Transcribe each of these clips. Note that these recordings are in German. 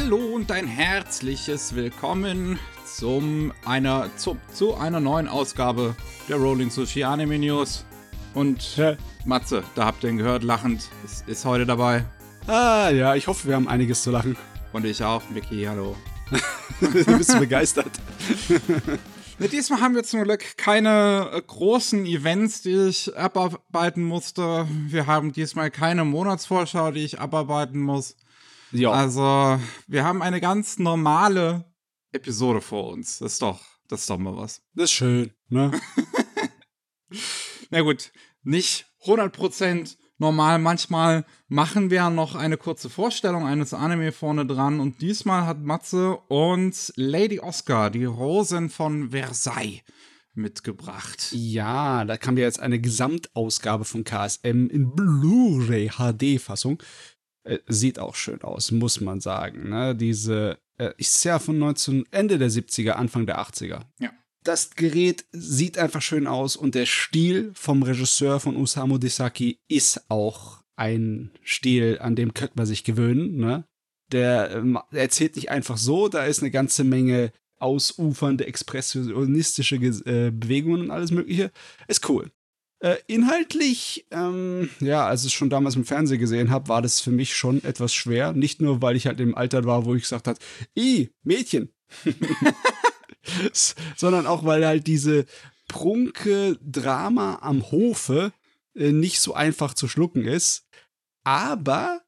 Hallo und ein herzliches Willkommen zum einer, zu, zu einer neuen Ausgabe der Rolling Sushi Anime News. Und Ja. Matze, da habt ihr ihn gehört, lachend, ist, ist heute dabei. Ah, ja, ich hoffe, wir haben einiges zu lachen. Und ich auch, Mickey, hallo. du bist begeistert. Ne, diesmal haben wir zum Glück keine äh, großen Events, die ich abarbeiten musste. Wir haben diesmal keine Monatsvorschau, die ich abarbeiten muss. Ja. Also, wir haben eine ganz normale Episode vor uns. Das ist doch, das ist doch mal was. das ist schön, ne? Na gut, nicht 100% normal. Manchmal machen wir noch eine kurze Vorstellung eines Anime vorne dran. Und diesmal hat Matze uns Lady Oscar, die Rosen von Versailles, mitgebracht. Ja, da kam ja jetzt eine Gesamtausgabe von KSM in Blu-ray HD-Fassung. Äh, sieht auch schön aus, muss man sagen. Ne? Diese äh, ist ja von 19, Ende der 70er, Anfang der 80er. Ja. Das Gerät sieht einfach schön aus und der Stil vom Regisseur von Osamu Desaki ist auch ein Stil, an dem könnte man sich gewöhnen. Ne? Der ähm, erzählt nicht einfach so, da ist eine ganze Menge ausufernde, expressionistische äh, Bewegungen und alles Mögliche. Ist cool. Äh, inhaltlich, ähm, ja, als ich es schon damals im Fernsehen gesehen habe, war das für mich schon etwas schwer. Nicht nur, weil ich halt im Alter war, wo ich gesagt habe, i, Mädchen. Sondern auch, weil halt diese prunke Drama am Hofe äh, nicht so einfach zu schlucken ist. Aber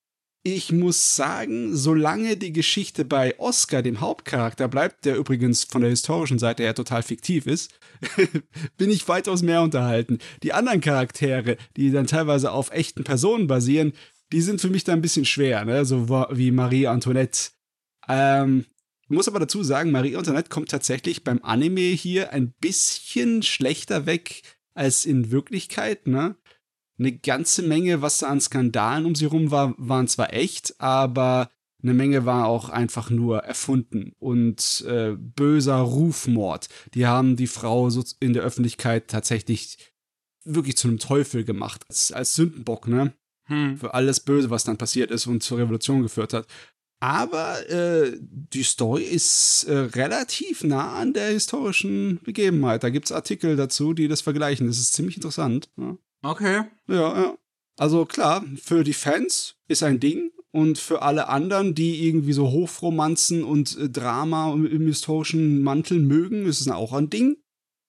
ich muss sagen, solange die Geschichte bei Oscar, dem Hauptcharakter, bleibt, der übrigens von der historischen Seite her total fiktiv ist, bin ich weitaus mehr unterhalten. Die anderen Charaktere, die dann teilweise auf echten Personen basieren, die sind für mich da ein bisschen schwer, ne? so wie Marie Antoinette. Ähm, muss aber dazu sagen, Marie Antoinette kommt tatsächlich beim Anime hier ein bisschen schlechter weg als in Wirklichkeit, ne? Eine ganze Menge, was da an Skandalen um sie rum war, waren zwar echt, aber eine Menge war auch einfach nur erfunden und äh, böser Rufmord. Die haben die Frau so in der Öffentlichkeit tatsächlich wirklich zu einem Teufel gemacht, als, als Sündenbock, ne? Hm. für alles Böse, was dann passiert ist und zur Revolution geführt hat. Aber äh, die Story ist äh, relativ nah an der historischen Begebenheit. Da gibt es Artikel dazu, die das vergleichen. Das ist ziemlich interessant. Ja. Okay. ja, ja. Also klar, für die Fans ist ein Ding. Und für alle anderen, die irgendwie so Hofromanzen und äh, Drama im, historischen Mantel mögen, ist es auch ein Ding.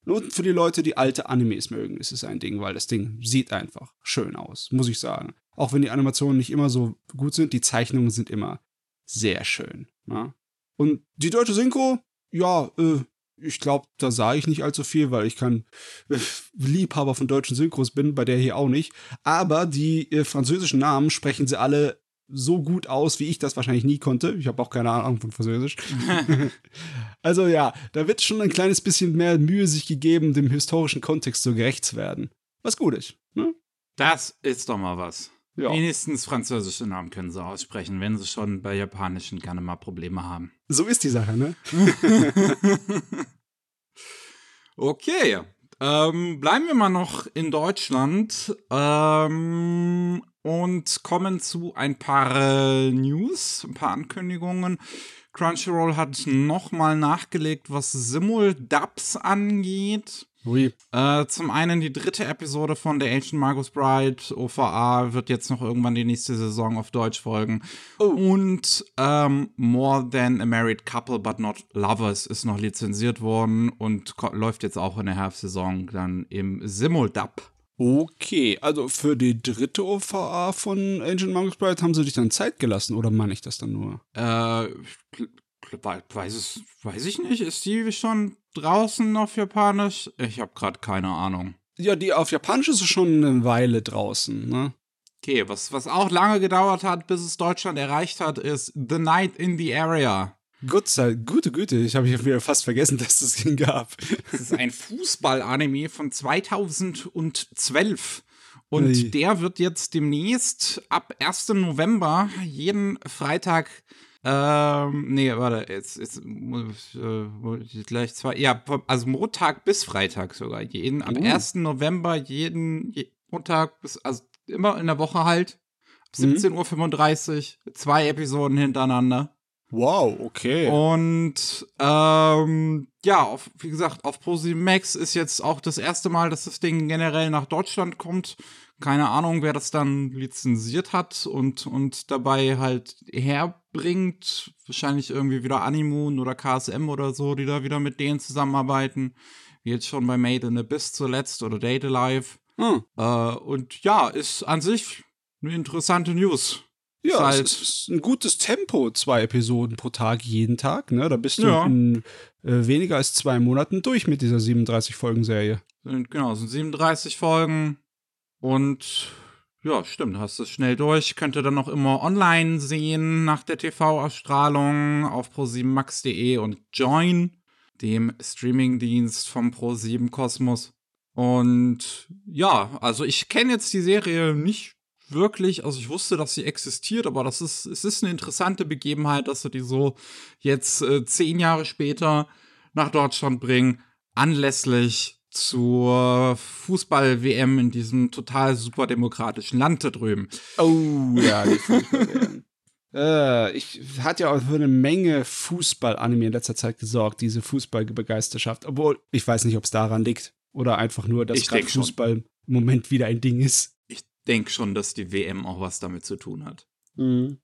Und für die Leute, die alte Animes mögen, ist es ein Ding, weil das Ding sieht einfach schön aus, muss ich sagen. Auch wenn die Animationen nicht immer so gut sind, die Zeichnungen sind immer sehr schön. Ja? Und die deutsche Synchro, ja, äh, ich glaube, da sah ich nicht allzu viel, weil ich kein äh, Liebhaber von deutschen Synchros bin, bei der hier auch nicht. Aber die äh, französischen Namen sprechen sie alle so gut aus, wie ich das wahrscheinlich nie konnte. Ich habe auch keine Ahnung von Französisch. also ja, da wird schon ein kleines bisschen mehr Mühe sich gegeben, dem historischen Kontext so gerecht zu werden. Was gut ist. Ne? Das ist doch mal was. Ja. Wenigstens französische Namen können sie aussprechen, wenn sie schon bei japanischen gerne mal Probleme haben. So ist die Sache, ne? Okay. Ähm, bleiben wir mal noch in Deutschland ähm, und kommen zu ein paar äh, News, ein paar Ankündigungen. Crunchyroll hat nochmal nachgelegt, was Simul-Dubs angeht. Ui. Äh, zum einen die dritte Episode von The Ancient Margus Bride, OVA, wird jetzt noch irgendwann die nächste Saison auf Deutsch folgen. Und ähm, More Than a Married Couple But Not Lovers ist noch lizenziert worden und läuft jetzt auch in der Herbstsaison dann im Simuldub. Okay, also für die dritte OVA von Ancient Monks Bride haben sie dich dann Zeit gelassen, oder meine ich das dann nur? Äh, weiß, es, weiß ich nicht, ist die schon draußen auf Japanisch? Ich habe gerade keine Ahnung. Ja, die auf Japanisch ist es schon eine Weile draußen, ne? Okay, was, was auch lange gedauert hat, bis es Deutschland erreicht hat, ist The Night in the Area. Gott sei gute Güte, ich habe ja wieder fast vergessen, dass das ihn gab. Das ist ein Fußball-Anime von 2012. Und Ui. der wird jetzt demnächst ab 1. November jeden Freitag. Ähm, nee, warte, jetzt, jetzt äh, gleich zwei. Ja, also Montag bis Freitag sogar. Jeden, am Uh. 1. November, jeden je, Montag bis, also immer in der Woche halt. Mhm. 17.35 Uhr, zwei Episoden hintereinander. Wow, okay. Und ähm, ja, auf, wie gesagt, auf ProSieben Max ist jetzt auch das erste Mal, dass das Ding generell nach Deutschland kommt. Keine Ahnung, wer das dann lizenziert hat und, und dabei halt herbringt. Wahrscheinlich irgendwie wieder Animoon oder KSM oder so, die da wieder mit denen zusammenarbeiten. Wie jetzt schon bei Made in Abyss zuletzt oder Date Alive. Hm. Äh, und ja, ist an sich eine interessante News. Ja, Ist es halt- ist ein gutes Tempo, zwei Episoden pro Tag jeden Tag. Ne? Da bist du Ja. in äh, weniger als zwei Monaten durch mit dieser 37-Folgen-Serie. Sind, genau, sind 37 Folgen. Und ja, stimmt, hast es schnell durch. Könnt ihr dann noch immer online sehen nach der TV-Ausstrahlung auf pro7max.de und Join, dem Streamingdienst vom Pro7 Kosmos. Und ja, also ich kenne jetzt die Serie nicht wirklich, also ich wusste, dass sie existiert, aber das ist, es ist eine interessante Begebenheit, dass sie die so jetzt äh, zehn Jahre später nach Deutschland bringen, anlässlich zur Fußball-WM in diesem total super demokratischen Land da drüben. Oh, ja, die Fußball äh, Ich hatte ja auch für eine Menge Fußball-Anime in letzter Zeit gesorgt, diese Fußballbegeisterschaft. Obwohl, ich weiß nicht, ob es daran liegt. Oder einfach nur, dass gerade denk schon. Fußball im Moment wieder ein Ding ist. Ich denke schon, dass die WM auch was damit zu tun hat. Mhm.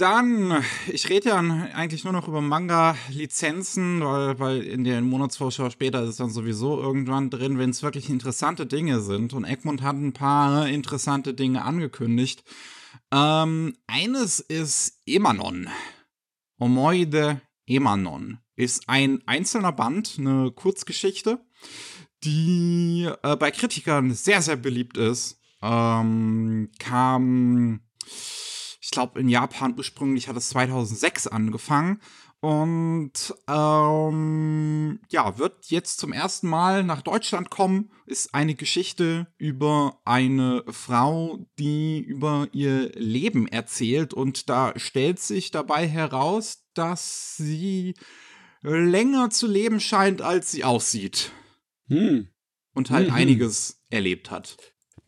Dann, ich rede ja eigentlich nur noch über Manga-Lizenzen, weil, weil in der Monatsvorschau später ist es dann sowieso irgendwann drin, wenn es wirklich interessante Dinge sind. Und Egmont hat ein paar interessante Dinge angekündigt. Ähm, eines ist Emanon. Omoide Emanon ist ein einzelner Band, eine Kurzgeschichte, die äh, bei Kritikern sehr, sehr beliebt ist. Ähm, kam ich glaube, in Japan ursprünglich hat es 2006 angefangen. Und ähm, ja, wird jetzt zum ersten Mal nach Deutschland kommen. Ist eine Geschichte über eine Frau, die über ihr Leben erzählt. Und da stellt sich dabei heraus, dass sie länger zu leben scheint, als sie aussieht. Hm. Und halt Mhm. einiges erlebt hat.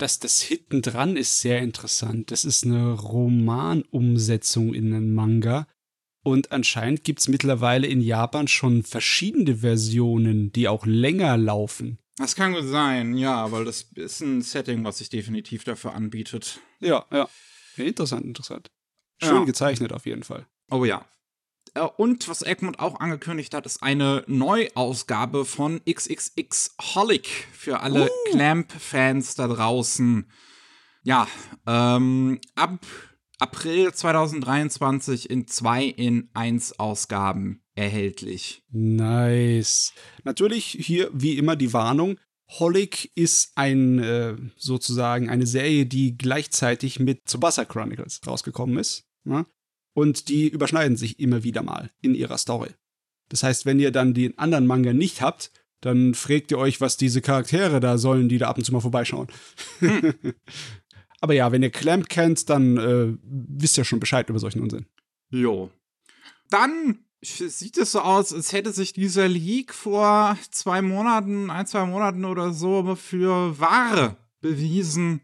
Das, das hinten dran ist sehr interessant. Das ist eine Romanumsetzung in einen Manga. Und anscheinend gibt es mittlerweile in Japan schon verschiedene Versionen, die auch länger laufen. Das kann gut sein, ja, weil das ist ein Setting, was sich definitiv dafür anbietet. Ja, ja. Interessant, interessant. Schön Ja. gezeichnet auf jeden Fall. Oh ja. Äh, Und was Egmont auch angekündigt hat, ist eine Neuausgabe von XXX Holic für alle Clamp-Fans da draußen. Ja, ähm, ab April 2023 in 2 in 1 Ausgaben erhältlich. Nice. Natürlich hier wie immer die Warnung. Holic ist ein äh, sozusagen eine Serie, die gleichzeitig mit Tsubasa Chronicles rausgekommen ist. Ne? Und die überschneiden sich immer wieder mal in ihrer Story. Das heißt, wenn ihr dann den anderen Manga nicht habt, dann fragt ihr euch, was diese Charaktere da sollen, die da ab und zu mal vorbeischauen. Aber ja, wenn ihr Clamp kennt, dann äh, wisst ihr schon Bescheid über solchen Unsinn. Jo. Dann sieht es so aus, als hätte sich dieser Leak vor zwei Monaten, ein, zwei Monaten oder so für wahr bewiesen.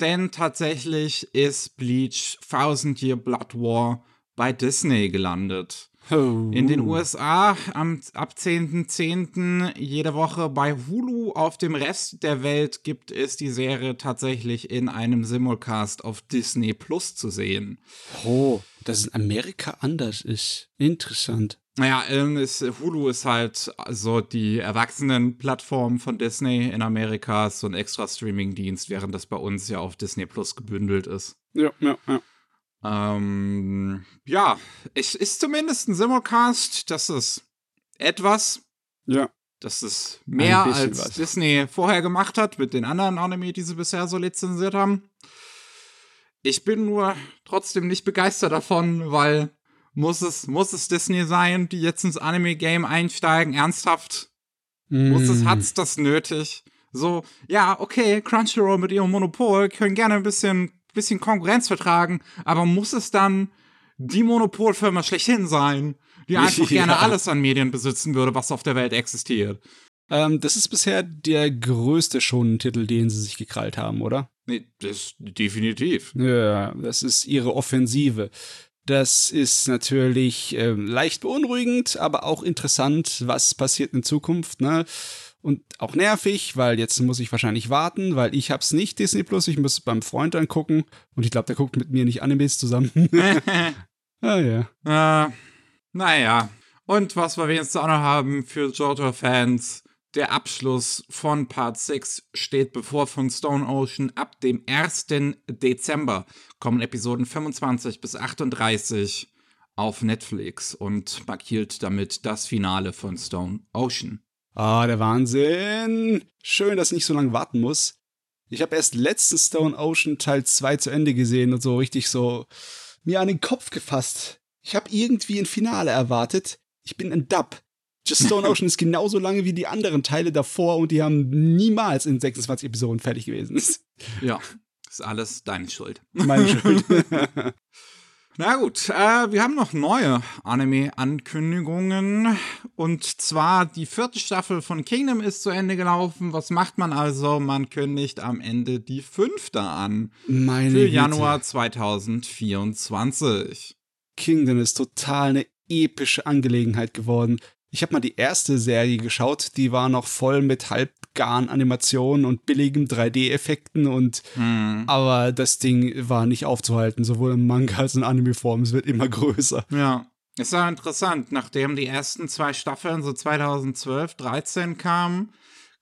Denn tatsächlich ist Bleach Thousand Year Blood War bei Disney gelandet. In den USA am, ab 10.10. jede Woche bei Hulu. Auf dem Rest der Welt gibt es die Serie tatsächlich in einem Simulcast auf Disney Plus zu sehen. Oh, dass es in Amerika anders ist. Interessant. Naja, ähm, ist, Hulu ist halt so die Erwachsenenplattform von Disney in Amerika, ist so ein extra Streaming-Dienst, während das bei uns ja auf Disney Plus gebündelt ist. Ja, ja, ja. Ähm, ja, es ist zumindest ein Simulcast, das ist etwas, Ja. das ist mehr als was. Disney vorher gemacht hat mit den anderen Anime, die sie bisher so lizenziert haben. Ich bin nur trotzdem nicht begeistert davon, weil muss es, muss es Disney sein, die jetzt ins Anime-Game einsteigen? Ernsthaft? Muss es, Mm. hat's das nötig? So, ja, okay, Crunchyroll mit ihrem Monopol können gerne ein bisschen, bisschen Konkurrenz vertragen, aber muss es dann die Monopolfirma schlechthin sein, die einfach Ja. gerne alles an Medien besitzen würde, was auf der Welt existiert? Ähm, das ist bisher der größte Shonen-Titel, den sie sich gekrallt haben, oder? Nee, das definitiv. Ja, das ist ihre Offensive. Das ist natürlich äh, leicht beunruhigend, aber auch interessant, was passiert in Zukunft, ne? Und auch nervig, weil jetzt muss ich wahrscheinlich warten, weil ich hab's nicht Disney Plus, ich muss es beim Freund angucken und ich glaube, der guckt mit mir nicht Animes zusammen. ah ja. Äh, naja. Und was wir jetzt auch noch haben für JoJo-Fans, der Abschluss von Part 6 steht bevor von Stone Ocean. Ab dem 1. Dezember kommen Episoden 25 bis 38 auf Netflix und markiert damit das Finale von Stone Ocean. Ah, der Wahnsinn. Schön, dass ich nicht so lange warten muss. Ich habe erst letzten Stone Ocean Teil 2 zu Ende gesehen und so richtig so mir an den Kopf gefasst. Ich habe irgendwie ein Finale erwartet. Ich bin ein Dub. Just Stone Ocean ist genauso lange wie die anderen Teile davor und die haben niemals in 26 Episoden fertig gewesen. Ja, ist alles deine Schuld. Meine Schuld. Na gut, äh, wir haben noch neue Anime-Ankündigungen. Und zwar die vierte Staffel von Kingdom ist zu Ende gelaufen. Was macht man also? Man kündigt am Ende die fünfte an. Meine Für Güte. Januar 2024. Kingdom ist total eine epische Angelegenheit geworden. Ich habe mal die erste Serie geschaut, die war noch voll mit halbgaren Animationen und billigen 3D-Effekten und Hm. aber das Ding war nicht aufzuhalten, sowohl im Manga als auch in Anime-Form. Es wird immer größer. Ja. Ist ja interessant, nachdem die ersten zwei Staffeln so 2012, 13 kamen,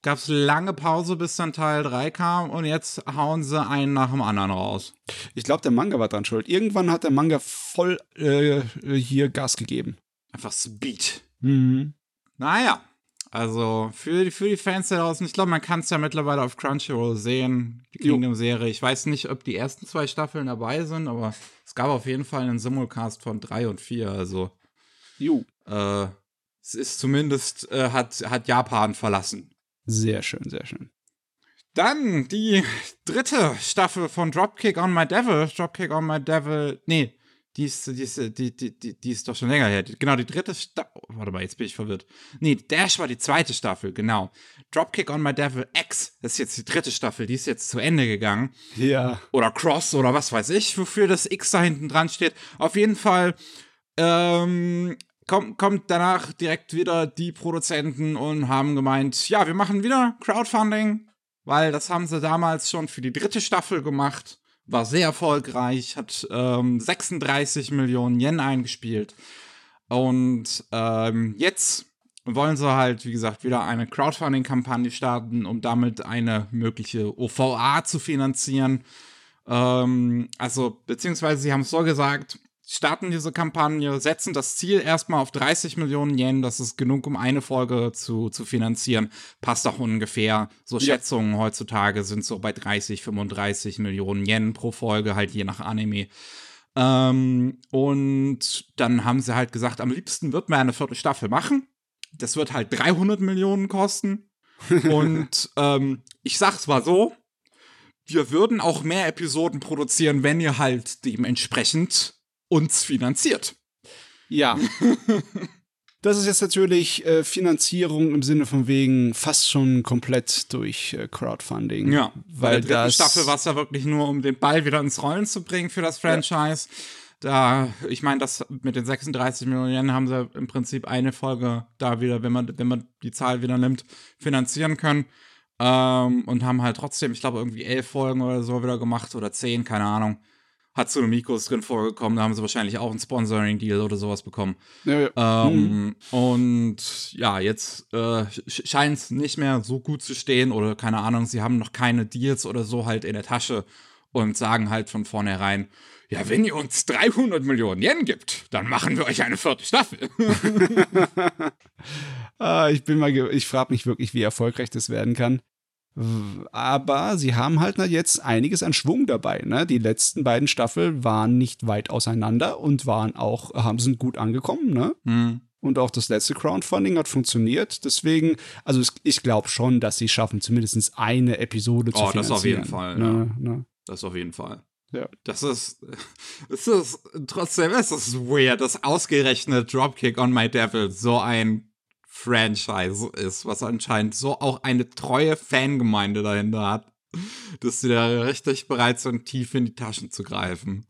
gab es lange Pause, bis dann Teil 3 kam und jetzt hauen sie einen nach dem anderen raus. Ich glaube, der Manga war dran schuld. Irgendwann hat der Manga voll äh, hier Gas gegeben. Einfach Speed. Mhm. Naja, also für, die- für die Fans da draußen, ich glaube, man kann es ja mittlerweile auf Crunchyroll sehen, die. Kingdom-Serie. Ich weiß nicht, ob die ersten zwei Staffeln dabei sind, aber es gab auf jeden Fall einen Simulcast von drei und vier. Also Jo. äh, es ist zumindest, äh, hat, hat Japan verlassen. Sehr schön, sehr schön. Dann die dritte Staffel von Dropkick on My Devil. Dropkick on My Devil. Nee, die ist, die ist, die, die, die, die ist doch schon länger her. Genau, die dritte Staffel. Warte mal, jetzt bin ich verwirrt. Nee, Dash war die zweite Staffel, genau. Dropkick on My Devil X. Das ist jetzt die dritte Staffel. Die ist jetzt zu Ende gegangen. Ja. Oder Cross oder was weiß ich, wofür das X da hinten dran steht. Auf jeden Fall ähm, kommt, kommt danach direkt wieder die Produzenten und haben gemeint, ja, wir machen wieder Crowdfunding, weil das haben sie damals schon für die dritte Staffel gemacht. War sehr erfolgreich, hat ähm, 36 Millionen Yen eingespielt. Und ähm, jetzt wollen sie halt, wie gesagt, wieder eine Crowdfunding-Kampagne starten, um damit eine mögliche OVA zu finanzieren. Ähm, also, beziehungsweise sie haben es so gesagt, starten diese Kampagne, setzen das Ziel erstmal auf 30 Millionen Yen, das ist genug, um eine Folge zu, zu finanzieren. Passt auch ungefähr. So Ja. Schätzungen heutzutage sind so bei 30, 35 Millionen Yen pro Folge, halt je nach Anime. Ähm, und dann haben sie halt gesagt, am liebsten wird man eine vierte Staffel machen. Das wird halt 300 Millionen kosten. und ähm, ich sag's mal so, wir würden auch mehr Episoden produzieren, wenn ihr halt dementsprechend uns finanziert. Ja. Das ist jetzt natürlich äh, Finanzierung im Sinne von wegen fast schon komplett durch äh, Crowdfunding. Ja, weil bei der dritten das Staffel war es ja wirklich nur, um den Ball wieder ins Rollen zu bringen für das Franchise. Da, ich meine, das mit den 36 Millionen haben sie im Prinzip eine Folge da wieder, wenn man, wenn man die Zahl wieder nimmt, finanzieren können. Ähm, und haben halt trotzdem, ich glaube, irgendwie elf Folgen oder so wieder gemacht oder zehn, keine Ahnung. Hatsune Miku ist drin vorgekommen, da haben sie wahrscheinlich auch einen Sponsoring-Deal oder sowas bekommen. Ja, ja. Ähm, Und ja, jetzt äh, scheint es nicht mehr so gut zu stehen oder keine Ahnung, sie haben noch keine Deals oder so halt in der Tasche und sagen halt von vornherein, ja, wenn ihr uns 300 Millionen Yen gibt, dann machen wir euch eine vierte Staffel. Ah, ich bin mal, ich frage mich wirklich, wie erfolgreich das werden kann. Aber sie haben halt jetzt einiges an Schwung dabei. Ne? Die letzten beiden Staffeln waren nicht weit auseinander und waren auch, haben sind gut angekommen. Ne? hm. Und auch das letzte Crowdfunding hat funktioniert. Deswegen, also ich glaube schon, dass sie schaffen, zumindest eine Episode zu Oh, das finanzieren. auf jeden Fall, Ne, ne. Das auf jeden Fall. Ja. Das ist, es ist, trotzdem ist es weird, dass ausgerechnet Dropkick on My Devil so ein Franchise ist, was anscheinend so auch eine treue Fangemeinde dahinter hat, dass sie da richtig bereit sind, tief in die Taschen zu greifen.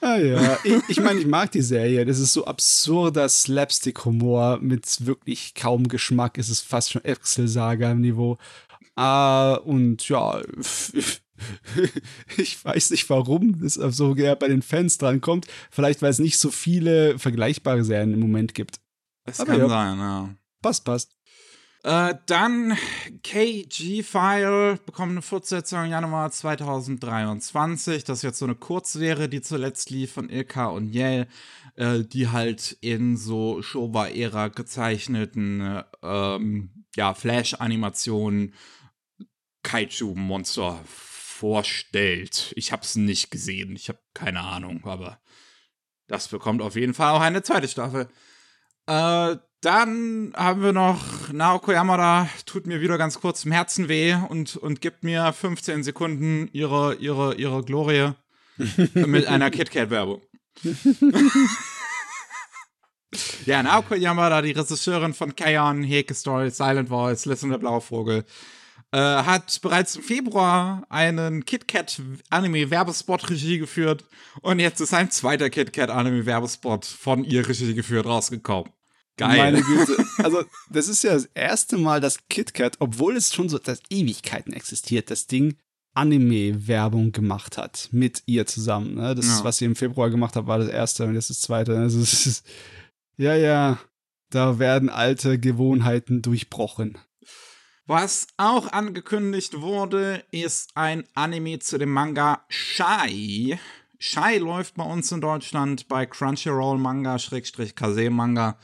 Ah ja, ich, ich meine, ich mag die Serie. Das ist so absurder Slapstick-Humor mit wirklich kaum Geschmack. Es ist fast schon Excel-Saga-Niveau. Uh, und ja, ich weiß nicht, warum es so bei den Fans drankommt. Vielleicht, weil es nicht so viele vergleichbare Serien im Moment gibt. Das Aber kann ja, sein, ja. Passt, passt. Äh, dann KG-File bekommt eine Fortsetzung im Januar 2023. Das ist jetzt so eine Kurzserie, die zuletzt lief von Ilka und Yale, äh, die halt in so Showa-Ära gezeichneten ähm, ja, Flash-Animationen Kaiju-Monster vorstellt. Ich habe es nicht gesehen, ich habe keine Ahnung, aber das bekommt auf jeden Fall auch eine zweite Staffel. Äh, dann haben wir noch Naoko Yamada, tut mir wieder ganz kurz im Herzen weh und, und gibt mir 15 Sekunden ihre, ihre, ihre Glorie mit einer KitKat-Werbung. ja, Naoko Yamada, die Regisseurin von Kayon, Heke Story, Silent Voice, Listen der blaue Vogel, äh, hat bereits im Februar einen KitKat Anime Werbespot Regie geführt und jetzt ist ein zweiter KitKat Anime Werbespot von ihr Regie geführt rausgekommen. Geil. Also, das ist ja das erste Mal, dass KitKat, obwohl es schon so seit Ewigkeiten existiert, das Ding Anime-Werbung gemacht hat mit ihr zusammen. Ne? Das, ja. was sie im Februar gemacht hat, war das erste und jetzt das zweite. Also, es ist, ja, ja, da werden alte Gewohnheiten durchbrochen. Was auch angekündigt wurde, ist ein Anime zu dem Manga Shy. Shy läuft bei uns in Deutschland bei Crunchyroll Manga, Schrägstrich Kase Manga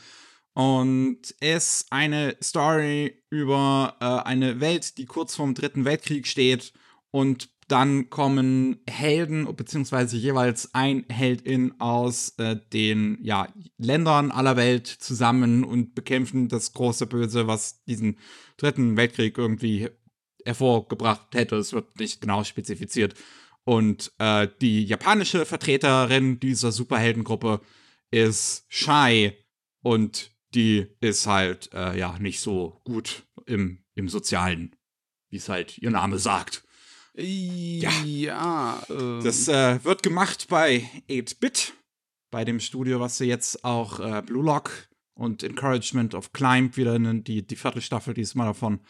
und ist eine Story über äh, eine Welt, die kurz vorm Dritten Weltkrieg steht und dann kommen Helden, beziehungsweise jeweils ein Heldin aus äh, den ja, Ländern aller Welt zusammen und bekämpfen das große Böse, was diesen Dritten Weltkrieg irgendwie hervorgebracht hätte. Es wird nicht genau spezifiziert. Und äh, die japanische Vertreterin dieser Superheldengruppe ist Shai. Und die ist halt äh, ja nicht so gut im, im Sozialen, wie es halt ihr Name sagt. Ja, ja ähm. das äh, wird gemacht bei 8-Bit, bei dem Studio, was sie jetzt auch äh, Blue Lock und Encouragement of Climb wieder in die, die vierte Staffel diesmal davon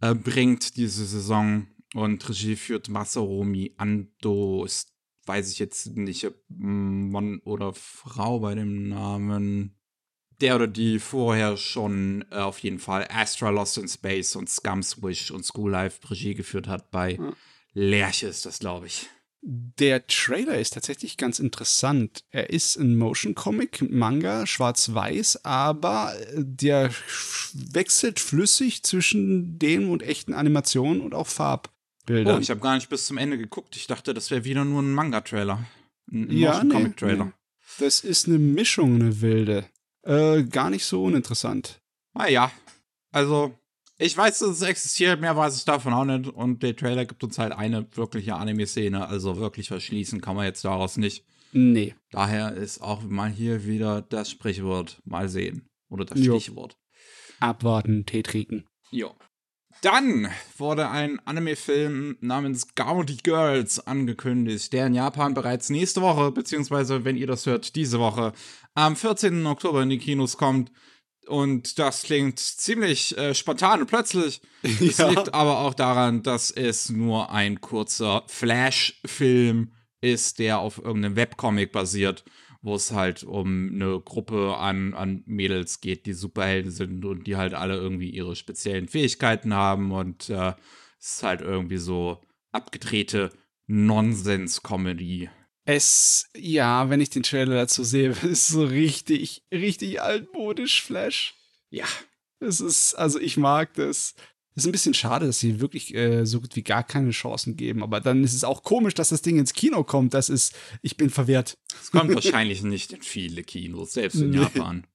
äh, bringt, diese Saison. Und Regie führt Masaromi Ando. Ist, weiß ich jetzt nicht, ob Mann oder Frau bei dem Namen der oder die vorher schon äh, auf jeden Fall Astra Lost in Space und Scum's Wish und School Life Regie geführt hat. Bei ja. Lerche ist das, glaube ich. Der Trailer ist tatsächlich ganz interessant. Er ist ein Motion Comic, Manga, schwarz-weiß, aber der wechselt flüssig zwischen dem und echten Animationen und auch Farbbildern. Oh, ich habe gar nicht bis zum Ende geguckt. Ich dachte, das wäre wieder nur ein Manga-Trailer. Ein ja, Motion Comic-Trailer. Nee. Das ist eine Mischung, eine wilde. Äh, gar nicht so uninteressant. Naja, also ich weiß, dass es existiert, mehr weiß ich davon auch nicht. Und der Trailer gibt uns halt eine wirkliche Anime-Szene. Also wirklich verschließen kann man jetzt daraus nicht. Nee. Daher ist auch mal hier wieder das Sprichwort mal sehen. Oder das jo. Stichwort. Abwarten, Tee trinken. Jo. Dann wurde ein Anime-Film namens Gaudy Girls angekündigt, der in Japan bereits nächste Woche, beziehungsweise wenn ihr das hört, diese Woche, am 14. Oktober in die Kinos kommt. Und das klingt ziemlich äh, spontan und plötzlich. Es ja. liegt aber auch daran, dass es nur ein kurzer Flash-Film ist, der auf irgendeinem Webcomic basiert, wo es halt um eine Gruppe an, an Mädels geht, die Superhelden sind und die halt alle irgendwie ihre speziellen Fähigkeiten haben. Und äh, es ist halt irgendwie so abgedrehte Nonsens-Comedy. Es, ja, wenn ich den Trailer dazu sehe, ist so richtig, richtig altmodisch Flash. Ja. Es ist, also ich mag das. Es ist ein bisschen schade, dass sie wirklich äh, so gut wie gar keine Chancen geben. Aber dann ist es auch komisch, dass das Ding ins Kino kommt. Das ist, ich bin verwirrt. Es kommt wahrscheinlich nicht in viele Kinos, selbst in nee. Japan.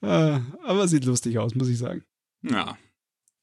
Äh, aber sieht lustig aus, muss ich sagen. Ja.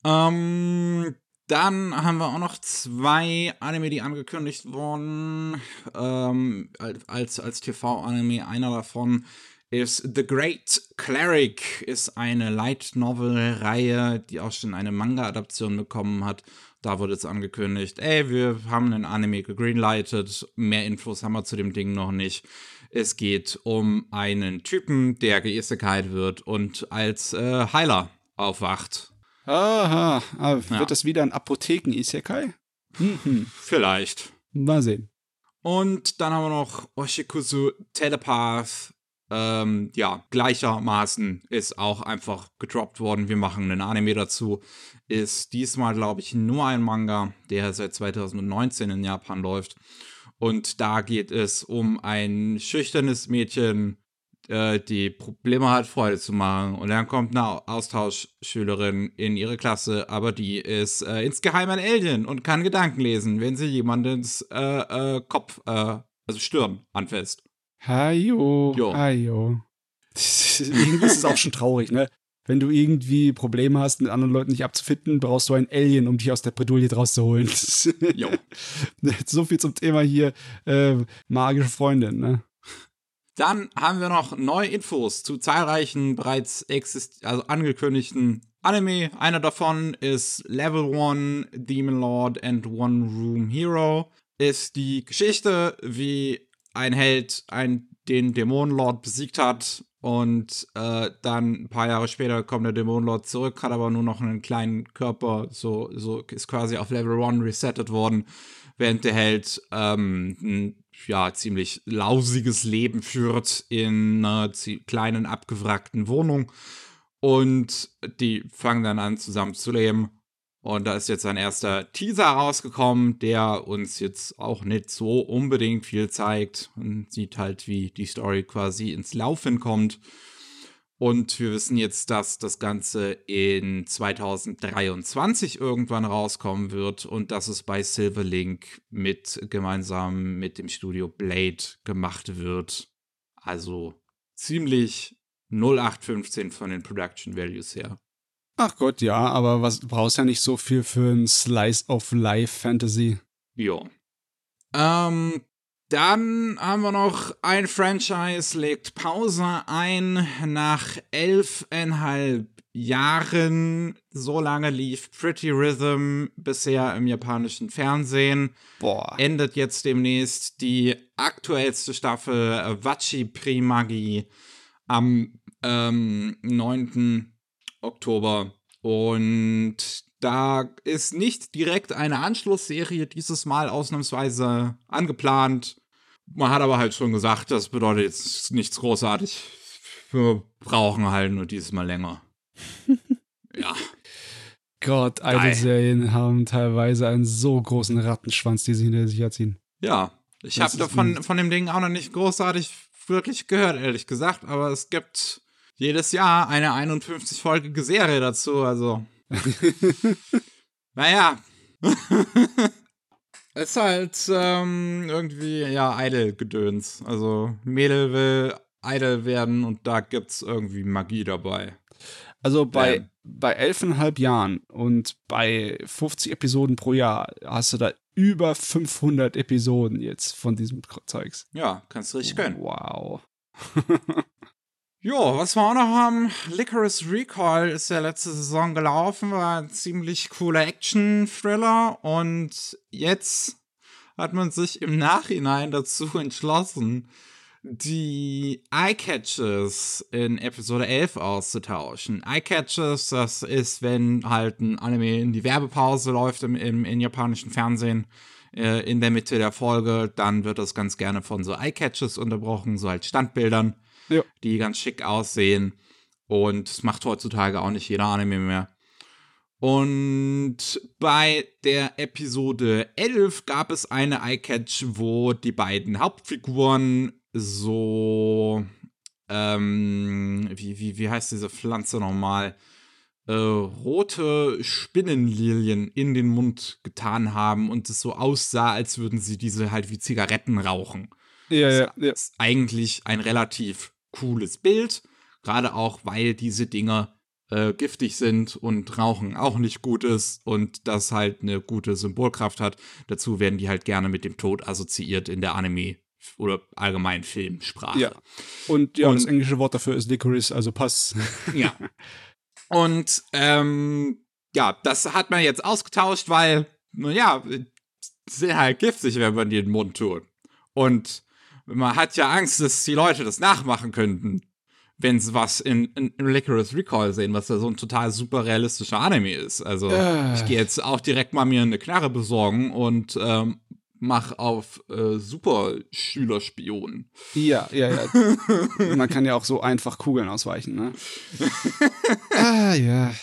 Ähm, dann haben wir auch noch zwei Anime, die angekündigt wurden ähm, als, als TV-Anime. Einer davon ist The Great Cleric, ist eine Light Novel-Reihe, die auch schon eine Manga-Adaption bekommen hat. Da wurde jetzt angekündigt, ey, wir haben einen Anime gegreenlightet, mehr Infos haben wir zu dem Ding noch nicht. Es geht um einen Typen, der geisekai wird und als äh, Heiler aufwacht. Aha, aber wird ja. das wieder ein Apotheken-Isekai? Mhm. Vielleicht. Mal sehen. Und dann haben wir noch Oshikusu Telepath. Ähm, ja, gleichermaßen ist auch einfach gedroppt worden. Wir machen einen Anime dazu. Ist diesmal, glaube ich, nur ein Manga, der seit 2019 in Japan läuft. Und da geht es um ein schüchternes Mädchen, äh, die Probleme hat, Freude zu machen. Und dann kommt eine Austauschschülerin in ihre Klasse, aber die ist äh, insgeheim ein Alien und kann Gedanken lesen, wenn sie jemandens äh, äh Kopf, äh, also Stirn anfasst. Hajo, jo. Hajo. Irgendwie ist es auch schon traurig, ne? Wenn du irgendwie Probleme hast, mit anderen Leuten nicht abzufinden, brauchst du ein Alien, um dich aus der Bredouille draus zu holen. jo. so viel zum Thema hier äh, magische Freundin, ne? Dann haben wir noch neue Infos zu zahlreichen bereits exist also angekündigten Anime. Einer davon ist Level 1 Demon Lord and One Room Hero. Ist die Geschichte, wie ein Held ein, den Dämonenlord besiegt hat und äh, dann ein paar Jahre später kommt der Dämonenlord zurück, hat aber nur noch einen kleinen Körper, so, so ist quasi auf Level 1 resettet worden, während der Held ähm, ja, ziemlich lausiges Leben führt in einer kleinen, abgewrackten Wohnung. Und die fangen dann an, zusammen zu leben. Und da ist jetzt ein erster Teaser rausgekommen, der uns jetzt auch nicht so unbedingt viel zeigt. Und sieht halt, wie die Story quasi ins Laufen kommt. Und wir wissen jetzt, dass das Ganze in 2023 irgendwann rauskommen wird und dass es bei Silverlink mit gemeinsam mit dem Studio Blade gemacht wird. Also ziemlich 0815 von den Production Values her. Ach Gott, ja, aber was du brauchst ja nicht so viel für ein Slice of Life Fantasy. Ja. Ähm, dann haben wir noch ein Franchise legt Pause ein nach elfeinhalb Jahren. So lange lief Pretty Rhythm bisher im japanischen Fernsehen. Boah. Endet jetzt demnächst die aktuellste Staffel Wachi Primagi am ähm, 9. Oktober. Und da ist nicht direkt eine Anschlussserie dieses Mal ausnahmsweise angeplant. Man hat aber halt schon gesagt, das bedeutet jetzt nichts großartig. Wir brauchen halt nur dieses Mal länger. ja. Gott, alte Serien haben teilweise einen so großen Rattenschwanz, die sie hinter sich herziehen. Ja, ich habe davon von dem Ding auch noch nicht großartig wirklich gehört, ehrlich gesagt, aber es gibt jedes Jahr eine 51-folgige Serie dazu, also. naja. ist halt ähm, irgendwie, ja, Idol-Gedöns. Also, Mädel will Idol werden und da gibt's irgendwie Magie dabei. Also bei, ähm. bei elfeinhalb Jahren und bei 50 Episoden pro Jahr hast du da über 500 Episoden jetzt von diesem Zeugs. Ja, kannst du richtig gönnen. Wow. Jo, was wir auch noch haben, Licorice Recall ist ja letzte Saison gelaufen, war ein ziemlich cooler Action-Thriller und jetzt hat man sich im Nachhinein dazu entschlossen, die Eye-Catches in Episode 11 auszutauschen. Eye-Catches, das ist, wenn halt ein Anime in die Werbepause läuft im, im, im japanischen Fernsehen äh, in der Mitte der Folge, dann wird das ganz gerne von so Eye-Catches unterbrochen, so halt Standbildern ja. die ganz schick aussehen. Und es macht heutzutage auch nicht jeder Anime mehr. Und bei der Episode 11 gab es eine Eye-Catch, wo die beiden Hauptfiguren so, ähm, wie, wie, wie heißt diese Pflanze nochmal? Äh, rote Spinnenlilien in den Mund getan haben und es so aussah, als würden sie diese halt wie Zigaretten rauchen. Ja, ja, ja. Ist eigentlich ein relativ cooles Bild, gerade auch, weil diese Dinger äh, giftig sind und Rauchen auch nicht gut ist und das halt eine gute Symbolkraft hat. Dazu werden die halt gerne mit dem Tod assoziiert in der Anime oder allgemein Filmsprache. Ja. Und ja, und, das englische Wort dafür ist Licorice, also Pass. ja. Und ähm, ja, das hat man jetzt ausgetauscht, weil, naja, sind halt giftig, wenn man die in den Mund tut. Und man hat ja Angst, dass die Leute das nachmachen könnten, wenn sie was in, in, in Licorice Recall sehen, was ja so ein total super realistischer Anime ist. Also Äh. ich gehe jetzt auch direkt mal mir eine Knarre besorgen und ähm, mach auf äh, super Schülerspion. Ja, ja, ja. Man kann ja auch so einfach Kugeln ausweichen, ne? ah, ja.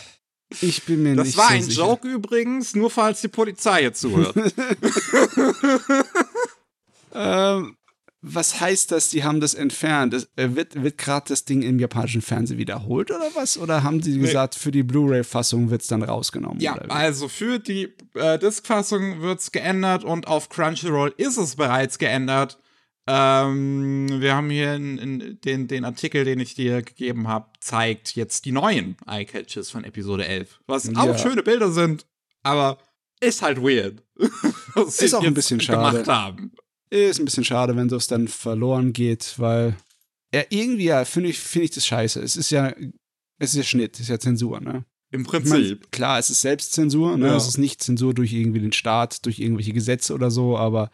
Ich bin mir Das nicht war so ein sicher. Joke übrigens, nur falls die Polizei jetzt zuhört. Ähm, was heißt das, die haben das entfernt? Es, äh, wird wird gerade das Ding im japanischen Fernsehen wiederholt oder was? Oder haben sie gesagt, für die Blu-ray-Fassung wird es dann rausgenommen? Ja, also für die äh, Disc-Fassung wird's geändert und auf Crunchyroll ist es bereits geändert. Ähm, wir haben hier in, in den, den Artikel, den ich dir gegeben habe, zeigt jetzt die neuen Eye-Catches von Episode 11. Was Ja. auch schöne Bilder sind, aber ist halt weird. was Ist auch ein bisschen schade. gemacht haben. Ist ein bisschen schade, wenn das dann verloren geht, weil ja, irgendwie ja, finde ich, finde ich das scheiße. Es ist ja, es ist ja Schnitt, es ist ja Zensur, ne? Im Prinzip. klar, es ist Selbstzensur, ne? Ja. Es ist nicht Zensur durch irgendwie den Staat, durch irgendwelche Gesetze oder so, aber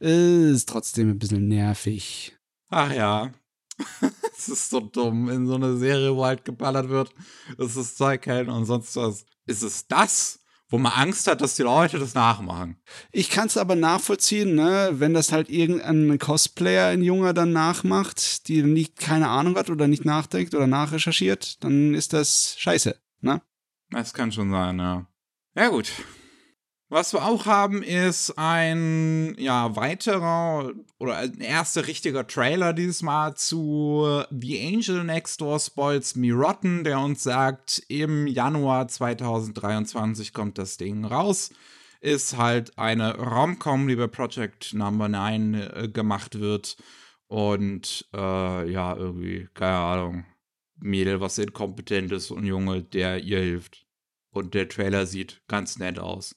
es ist trotzdem ein bisschen nervig. Ach ja. Es ist so dumm, in so einer Serie, wo halt geballert wird, es ist Zeug und sonst was. Ist es das, wo man Angst hat, dass die Leute das nachmachen? Ich kann es aber nachvollziehen, ne, wenn das halt irgendein Cosplayer, ein Junger, dann nachmacht, die nicht keine Ahnung hat oder nicht nachdenkt oder nachrecherchiert, dann ist das scheiße, ne? Das kann schon sein, ja. Ja, gut. Was wir auch haben, ist ein ja, weiterer oder ein erster richtiger Trailer dieses Mal zu The Angel Next Door Spoils Me Rotten, der uns sagt, im Januar 2023 kommt das Ding raus. Ist halt eine Rom-Com, die bei Project Number 9 äh, gemacht wird. Und äh, ja, irgendwie, keine Ahnung, Mädel, was inkompetent ist und Junge, der ihr hilft. Und der Trailer sieht ganz nett aus.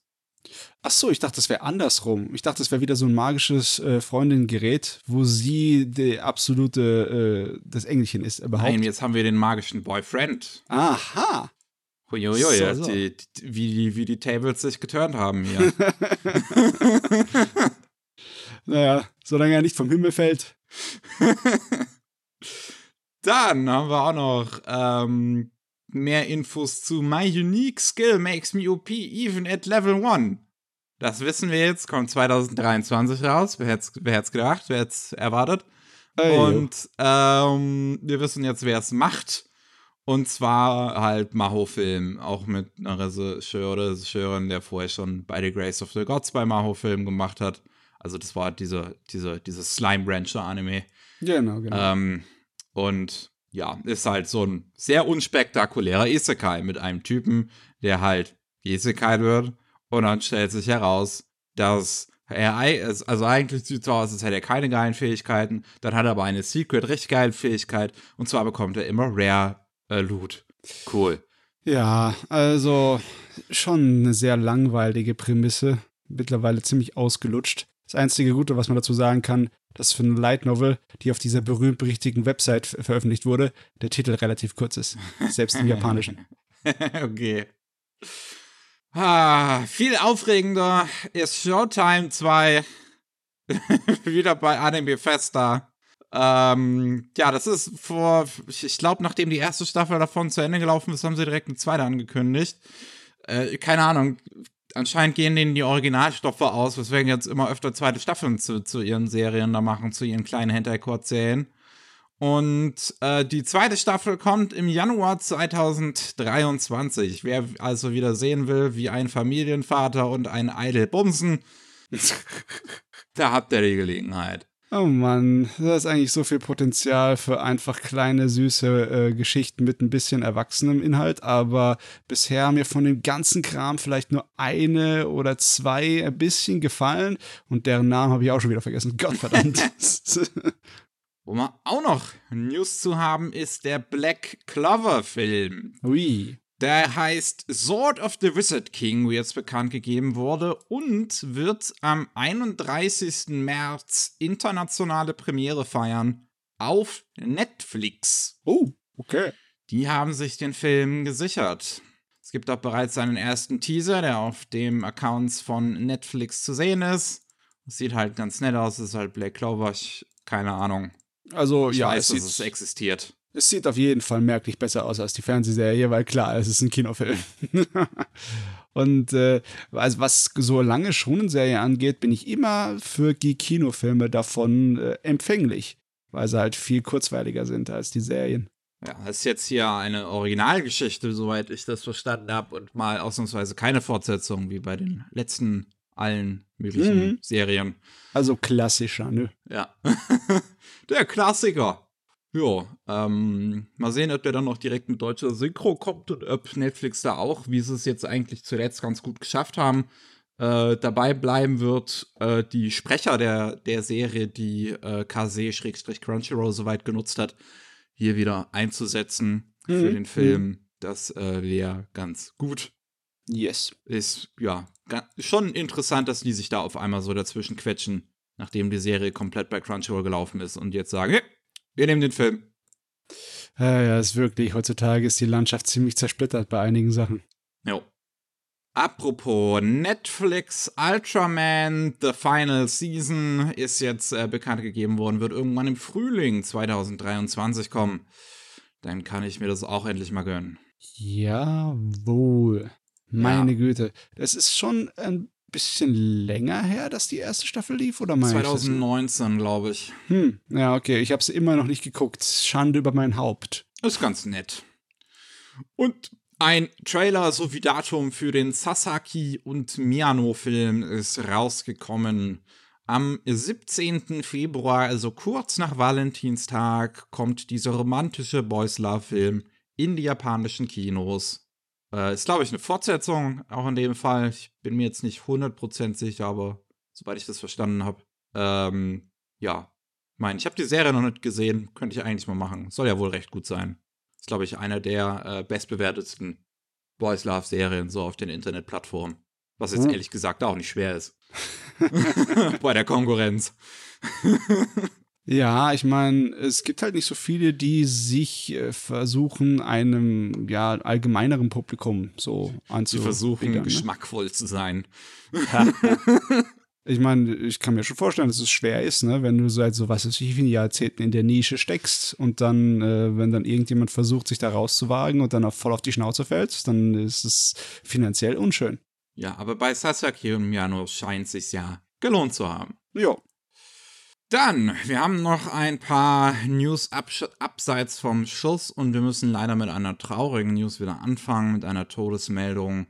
Ach so, ich dachte, das wäre andersrum. Ich dachte, das wäre wieder so ein magisches äh, Freundin-Gerät, wo sie die absolute, äh, das Engelchen ist überhaupt. Nein, jetzt haben wir den magischen Boyfriend. Aha. Huiuiui, So, so. Die, die, wie, die, wie die Tables sich geturnt haben hier. Naja, solange er nicht vom Himmel fällt. Dann haben wir auch noch ähm, mehr Infos zu My Unique Skill Makes Me OP even at Level 1. Das wissen wir jetzt, kommt 2023 raus. Wer hätte wer hätt's gedacht, wer hätte es erwartet? Ey, Und ähm, wir wissen jetzt, wer es macht. Und zwar halt Maho-Film, auch mit einer Regisseurin, der vorher schon bei The Grace of the Gods bei Maho-Film gemacht hat. Also das war diese, diese, dieses Slime Rancher-Anime. Genau, genau. Ähm, und ja, ist halt so ein sehr unspektakulärer Isekai mit einem Typen, der halt Isekai wird. Und dann stellt sich heraus, dass er, also eigentlich sieht es so aus, als hätte er keine geilen Fähigkeiten. Dann hat er aber eine Secret, richtig geile Fähigkeit. Und zwar bekommt er immer Rare äh, Loot. Cool. Ja, also schon eine sehr langweilige Prämisse. Mittlerweile ziemlich ausgelutscht. Das einzige Gute, was man dazu sagen kann, dass für eine Light Novel, die auf dieser berühmt-berichtigten Website ver- veröffentlicht wurde, der Titel relativ kurz ist. Selbst im Japanischen. okay. Ah, viel aufregender ist Showtime 2 wieder bei Anime Festa. Ähm, ja, das ist vor, ich glaube, nachdem die erste Staffel davon zu Ende gelaufen ist, haben sie direkt eine zweite angekündigt. Äh, keine Ahnung, anscheinend gehen denen die Originalstoffe aus, weswegen jetzt immer öfter zweite Staffeln zu, zu ihren Serien da machen, zu ihren kleinen Hentai-Kurzserien. Und äh, die zweite Staffel kommt im Januar 2023. Wer also wieder sehen will, wie ein Familienvater und ein Idol bumsen, da habt ihr die Gelegenheit. Oh Mann, da ist eigentlich so viel Potenzial für einfach kleine, süße äh, Geschichten mit ein bisschen erwachsenem Inhalt, aber bisher haben mir von dem ganzen Kram vielleicht nur eine oder zwei ein bisschen gefallen und deren Namen habe ich auch schon wieder vergessen. Gottverdammt. Wo wir auch noch News zu haben, ist der Black Clover-Film. Ui. Der heißt Sword of the Wizard King, wie jetzt bekannt gegeben wurde, und wird am 31. März internationale Premiere feiern auf Netflix. Oh, okay. Die haben sich den Film gesichert. Es gibt auch bereits einen ersten Teaser, der auf dem Accounts von Netflix zu sehen ist. Sieht halt ganz nett aus, es ist halt Black Clover. Ich keine Ahnung. Also Ich ja, weiß, es dass es existiert. Es sieht auf jeden Fall merklich besser aus als die Fernsehserie, weil klar, es ist ein Kinofilm. Und äh, also was so lange Schonenserie angeht, bin ich immer für die Kinofilme davon äh, empfänglich, weil sie halt viel kurzweiliger sind als die Serien. Ja, das ist jetzt hier eine Originalgeschichte, soweit ich das verstanden habe, und mal ausnahmsweise keine Fortsetzung wie bei den letzten allen möglichen Mhm. Serien. Also klassischer, ne? Ja. der Klassiker. Ja, ähm, mal sehen, ob der dann noch direkt mit deutscher Synchro kommt und ob Netflix da auch, wie sie es jetzt eigentlich zuletzt ganz gut geschafft haben, äh, dabei bleiben wird, äh, die Sprecher der, der Serie, die äh, KZ-Crunchyroll soweit genutzt hat, hier wieder einzusetzen für Mhm. den Film. Das äh, wäre ganz gut. Yes. Ist, ja, schon interessant, dass die sich da auf einmal so dazwischen quetschen, nachdem die Serie komplett bei Crunchyroll gelaufen ist und jetzt sagen, hey, wir nehmen den Film. Ja, ja, ist wirklich, heutzutage ist die Landschaft ziemlich zersplittert bei einigen Sachen. Jo. Apropos Netflix, Ultraman, The Final Season ist jetzt äh, bekannt gegeben worden, wird irgendwann im Frühling 2023 kommen. Dann kann ich mir das auch endlich mal gönnen. Jawohl. Meine Güte. Das ist schon ein bisschen länger her, dass die erste Staffel lief, oder das? 2019, glaube ich. Hm, ja, okay. Ich habe es immer noch nicht geguckt. Schande über mein Haupt. Ist ganz nett. Und ein Trailer sowie Datum für den Sasaki und Miyano-Film ist rausgekommen. Am 17. Februar, also kurz nach Valentinstag, kommt dieser romantische Boys Love-Film in die japanischen Kinos. Äh, ist, glaube ich, eine Fortsetzung, auch in dem Fall. Ich bin mir jetzt nicht 100% sicher, aber soweit ich das verstanden habe. Ähm, ja, ich meine, ich habe die Serie noch nicht gesehen, könnte ich eigentlich mal machen. Soll ja wohl recht gut sein. Ist, glaube ich, einer der äh, bestbewertetsten Boys Love Serien so auf den Internetplattformen. Was jetzt Oh. ehrlich gesagt auch nicht schwer ist. Bei der Konkurrenz. Ja, ich meine, es gibt halt nicht so viele, die sich äh, versuchen, einem ja allgemeineren Publikum so Sie anzubiedern. versuchen, ne? geschmackvoll zu sein. Ich meine, ich kann mir schon vorstellen, dass es schwer ist, ne, wenn du seit so was weiß ich, wie vielen Jahrzehnten in der Nische steckst und dann, äh, wenn dann irgendjemand versucht, sich da rauszuwagen und dann auch voll auf die Schnauze fällt, dann ist es finanziell unschön. Ja, aber bei Sasaki und Miyano scheint es sich ja gelohnt zu haben. Ja. Dann, wir haben noch ein paar News abseits vom Schuss und wir müssen leider mit einer traurigen News wieder anfangen, mit einer Todesmeldung.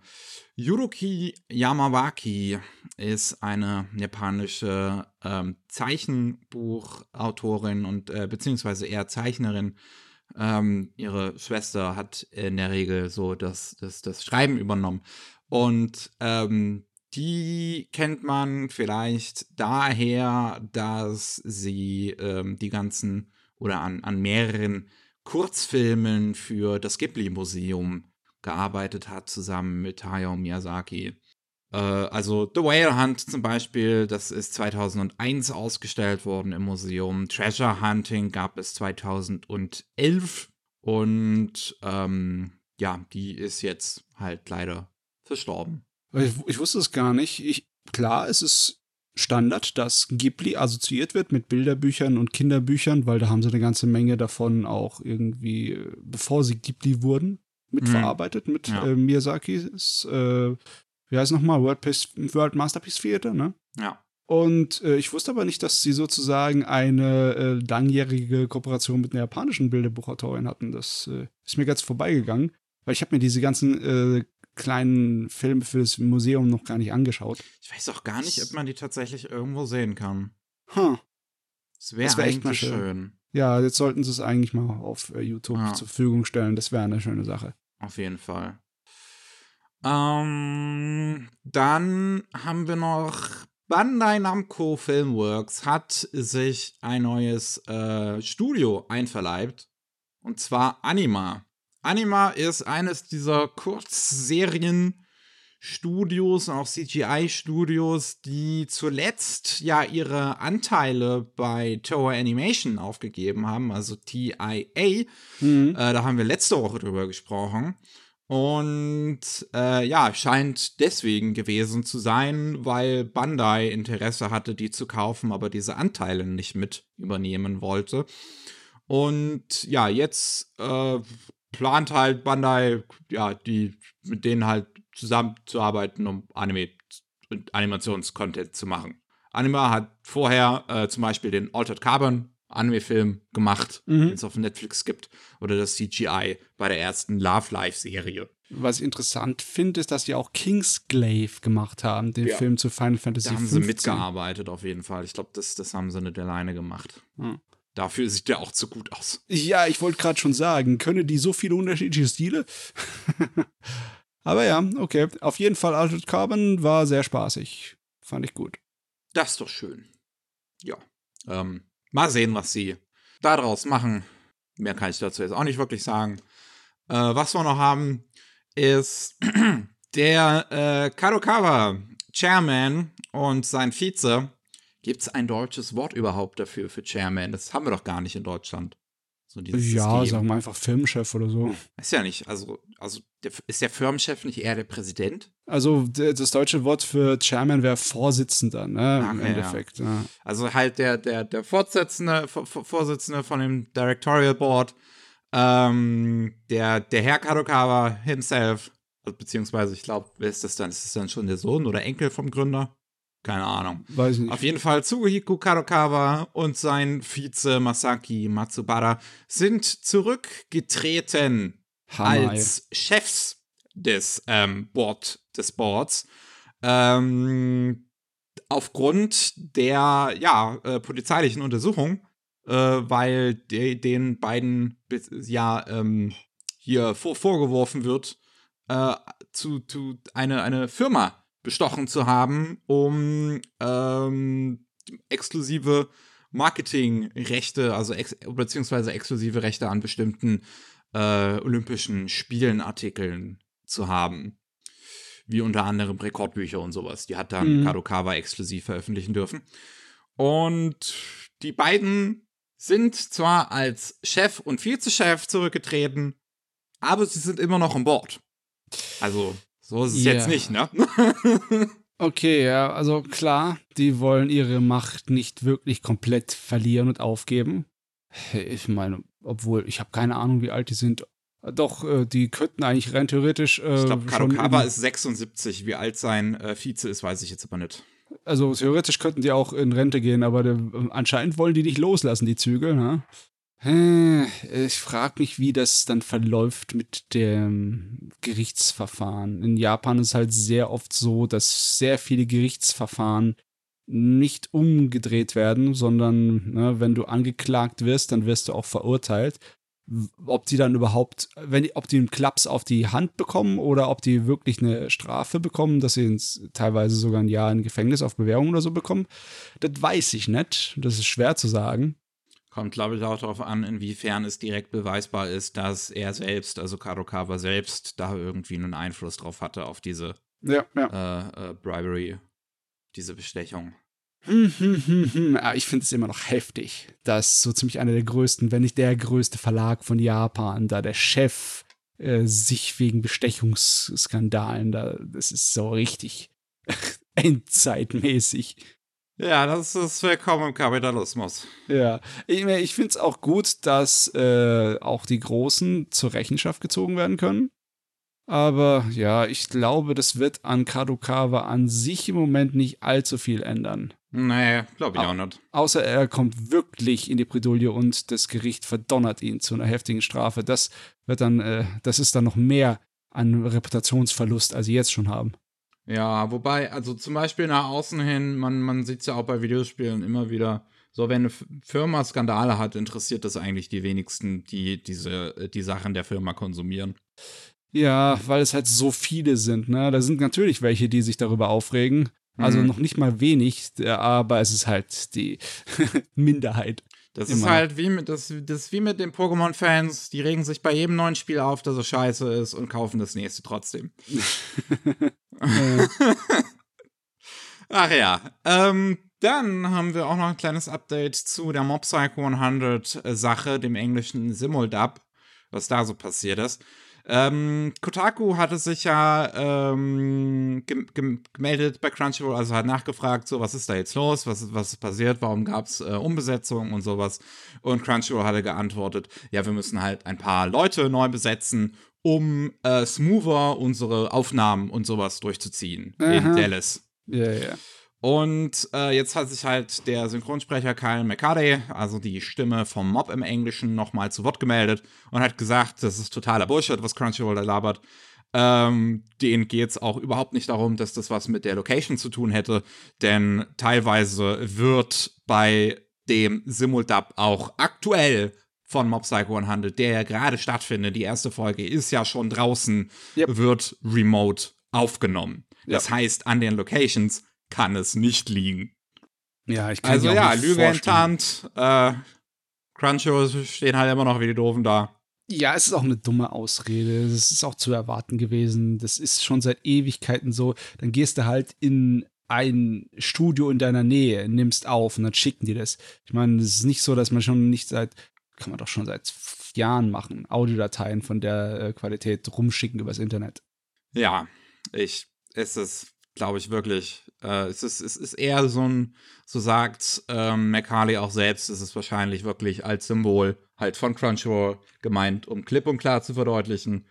Yuruki Yamawaki ist eine japanische ähm, Zeichenbuchautorin und äh, beziehungsweise eher Zeichnerin. Ähm, ihre Schwester hat in der Regel so das, das, das Schreiben übernommen. Und ähm, die kennt man vielleicht daher, dass sie ähm, die ganzen oder an, an mehreren Kurzfilmen für das Ghibli-Museum gearbeitet hat, zusammen mit Hayao Miyazaki. Äh, also The Whale Hunt zum Beispiel, das ist 2001 ausgestellt worden im Museum. Treasure Hunting gab es 2011 und ähm, ja, die ist jetzt halt leider verstorben. Ich, ich wusste es gar nicht. Ich, klar, es ist Standard, dass Ghibli assoziiert wird mit Bilderbüchern und Kinderbüchern, weil da haben sie eine ganze Menge davon auch irgendwie, äh, bevor sie Ghibli wurden, mitverarbeitet mit Ja. äh, Miyazakis, äh, wie heißt es nochmal, World Masterpiece Theater, ne? Ja. Und äh, ich wusste aber nicht, dass sie sozusagen eine äh, langjährige Kooperation mit einer japanischen Bilderbuchautorin hatten. Das äh, ist mir ganz vorbeigegangen, weil ich habe mir diese ganzen äh, kleinen Filme für das Museum noch gar nicht angeschaut. Ich weiß auch gar nicht, ob man die tatsächlich irgendwo sehen kann. Huh. Das wäre wär echt mal schön. schön. Ja, jetzt sollten sie es eigentlich mal auf äh, YouTube Ja. zur Verfügung stellen. Das wäre eine schöne Sache. Auf jeden Fall. Ähm, dann haben wir noch Bandai Namco Filmworks hat sich ein neues äh, Studio einverleibt. Und zwar Anima. Anima ist eines dieser Kurzserien-Studios und auch CGI-Studios, die zuletzt ja ihre Anteile bei Toei Animation aufgegeben haben, also TIA. Mhm. Äh, da haben wir letzte Woche drüber gesprochen. Und äh, ja, scheint deswegen gewesen zu sein, weil Bandai Interesse hatte, die zu kaufen, aber diese Anteile nicht mit übernehmen wollte. Und ja, jetzt äh, plant halt Bandai, ja, die mit denen halt zusammenzuarbeiten, um Anime und Animationscontent zu machen. Anima hat vorher äh, zum Beispiel den Altered Carbon Anime-Film gemacht, mhm. den es auf Netflix gibt, oder das CGI bei der ersten Love Life-Serie. Was ich interessant finde, ist, dass sie auch Kingsglaive gemacht haben, den ja. Film zu Final Fantasy Da haben 15. sie mitgearbeitet, auf jeden Fall. Ich glaube, das, das haben sie nicht alleine gemacht. Mhm. Dafür sieht der auch zu gut aus. Ja, ich wollte gerade schon sagen, können die so viele unterschiedliche Stile? Aber ja, okay. Auf jeden Fall, Altered Carbon war sehr spaßig. Fand ich gut. Das ist doch schön. Ja. Ähm, mal sehen, was sie daraus machen. Mehr kann ich dazu jetzt auch nicht wirklich sagen. Äh, was wir noch haben, ist der äh, Kadokawa Chairman und sein Vize. Gibt es ein deutsches Wort überhaupt dafür, für Chairman? Das haben wir doch gar nicht in Deutschland. So ja, System. sagen wir einfach Firmenchef oder so. Ist ja nicht. Also, also der, ist der Firmenchef nicht eher der Präsident? Also das deutsche Wort für Chairman wäre Vorsitzender, ne? Ach, Im ja, Endeffekt. Ja. Also halt der, der, der Vorsitzende, Vorsitzende von dem Directorial Board, ähm, der, der Herr Kadokawa himself, beziehungsweise ich glaube, wer ist das dann? Ist das dann schon der Sohn oder Enkel vom Gründer? Keine Ahnung. Weiß nicht. Auf jeden Fall Tsuhiko Kadokawa und sein Vize Masaki Matsubara sind zurückgetreten Hammer, als. Chefs des ähm, Board des Boards. Ähm, aufgrund der ja, äh, polizeilichen Untersuchung, äh, weil de den beiden ja ähm, hier vor vorgeworfen wird, äh, zu, zu eine, eine Firma bestochen zu haben, um ähm, exklusive Marketingrechte, also ex beziehungsweise exklusive Rechte an bestimmten äh, Olympischen Spielenartikeln zu haben. Wie unter anderem Rekordbücher und sowas. Die hat dann mhm. Kadokawa exklusiv veröffentlichen dürfen. Und die beiden sind zwar als Chef und Vizechef zurückgetreten, aber sie sind immer noch an Bord. Also so ist es yeah. jetzt nicht, ne? okay, ja, also klar, die wollen ihre Macht nicht wirklich komplett verlieren und aufgeben. Ich meine, obwohl, ich habe keine Ahnung, wie alt die sind. Doch, äh, die könnten eigentlich rein theoretisch. Äh, ich glaube, Kadokawa ist 76. Wie alt sein äh, Vize ist, weiß ich jetzt aber nicht. Also theoretisch könnten die auch in Rente gehen, aber der, anscheinend wollen die nicht loslassen, die Zügel. Ne? Ich frage mich, wie das dann verläuft mit dem Gerichtsverfahren. In Japan ist es halt sehr oft so, dass sehr viele Gerichtsverfahren nicht umgedreht werden, sondern ne, wenn du angeklagt wirst, dann wirst du auch verurteilt. Ob die dann überhaupt, wenn ob die einen Klaps auf die Hand bekommen oder ob die wirklich eine Strafe bekommen, dass sie ins, teilweise sogar ein Jahr in Gefängnis auf Bewährung oder so bekommen, das weiß ich nicht. Das ist schwer zu sagen. Kommt, glaube ich, auch darauf an, inwiefern es direkt beweisbar ist, dass er selbst, also Kadokawa selbst, da irgendwie einen Einfluss drauf hatte auf diese ja, ja. Äh, äh, Bribery, diese Bestechung. Hm, hm, hm. Ja, ich finde es immer noch heftig, dass so ziemlich einer der größten, wenn nicht der größte Verlag von Japan, da der Chef äh, sich wegen Bestechungsskandalen, da, das ist so richtig endzeitmäßig ja, das ist willkommen im Kapitalismus. Ja, ich, ich finde es auch gut, dass äh, auch die Großen zur Rechenschaft gezogen werden können. Aber ja, ich glaube, das wird an Kadokawa an sich im Moment nicht allzu viel ändern. Nee, glaube ich auch nicht. Außer er kommt wirklich in die Bredouille und das Gericht verdonnert ihn zu einer heftigen Strafe. Das wird dann, äh, das ist dann noch mehr an Reputationsverlust, als sie jetzt schon haben. Ja, wobei, also zum Beispiel nach außen hin, man, man sieht es ja auch bei Videospielen immer wieder, so wenn eine Firma Skandale hat, interessiert das eigentlich die wenigsten, die diese, die Sachen der Firma konsumieren. Ja, weil es halt so viele sind, ne? Da sind natürlich welche, die sich darüber aufregen. Also mhm. noch nicht mal wenig, aber es ist halt die Minderheit. Das Immer. ist halt wie mit, das, das wie mit den Pokémon-Fans, die regen sich bei jedem neuen Spiel auf, dass es scheiße ist und kaufen das nächste trotzdem. Ach ja. Ähm, dann haben wir auch noch ein kleines Update zu der Mob Psycho 100 Sache, dem englischen Simuldub, was da so passiert ist. Ähm, Kotaku hatte sich ja ähm, gem gem gemeldet bei Crunchyroll, also hat nachgefragt, so, was ist da jetzt los, was, was ist passiert, warum gab es äh, Umbesetzungen und sowas. Und Crunchyroll hatte geantwortet, ja, wir müssen halt ein paar Leute neu besetzen, um äh, smoother unsere Aufnahmen und sowas durchzuziehen Aha. in Dallas. Ja, ja. Und äh, jetzt hat sich halt der Synchronsprecher Kyle McCarthy, also die Stimme vom Mob im Englischen, nochmal zu Wort gemeldet und hat gesagt, das ist totaler Bullshit, was Crunchyroll da labert. Ähm, denen geht es auch überhaupt nicht darum, dass das was mit der Location zu tun hätte, denn teilweise wird bei dem Simuldub auch aktuell von Mob Psycho 100, der ja gerade stattfindet, die erste Folge ist ja schon draußen, Yep. wird remote aufgenommen. Das heißt, an den Locations kann es nicht liegen. Ja, ich kann Also ja, nicht Lüge enttarnt. Äh, Crunchyroll stehen halt immer noch wie die Doofen da. Ja, es ist auch eine dumme Ausrede. Das ist auch zu erwarten gewesen. Das ist schon seit Ewigkeiten so. Dann gehst du halt in ein Studio in deiner Nähe, nimmst auf und dann schicken die das. Ich meine, es ist nicht so, dass man schon nicht seit, kann man doch schon seit Jahren machen, Audiodateien von der äh, Qualität rumschicken übers Internet. Ja, ich, es ist, glaube ich, wirklich, äh, es, ist, es ist eher so ein, so sagt ähm, McCarley auch selbst, es ist wahrscheinlich wirklich als Symbol halt von Crunchyroll gemeint, um klipp und klar zu verdeutlichen,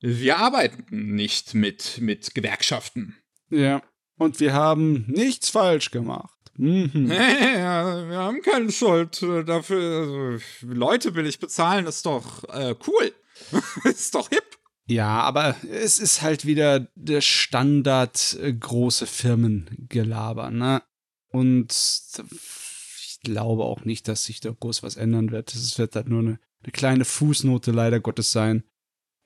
wir arbeiten nicht mit, mit Gewerkschaften. Ja. Und wir haben nichts falsch gemacht. Mhm. Ja, wir haben keine Schuld äh, dafür. Also, Leute will ich bezahlen, ist doch äh, cool. ist doch hip. Ja, aber es ist halt wieder der Standard äh, große Firmengelaber, ne? Und ich glaube auch nicht, dass sich da groß was ändern wird. Es wird halt nur eine, eine kleine Fußnote leider Gottes sein.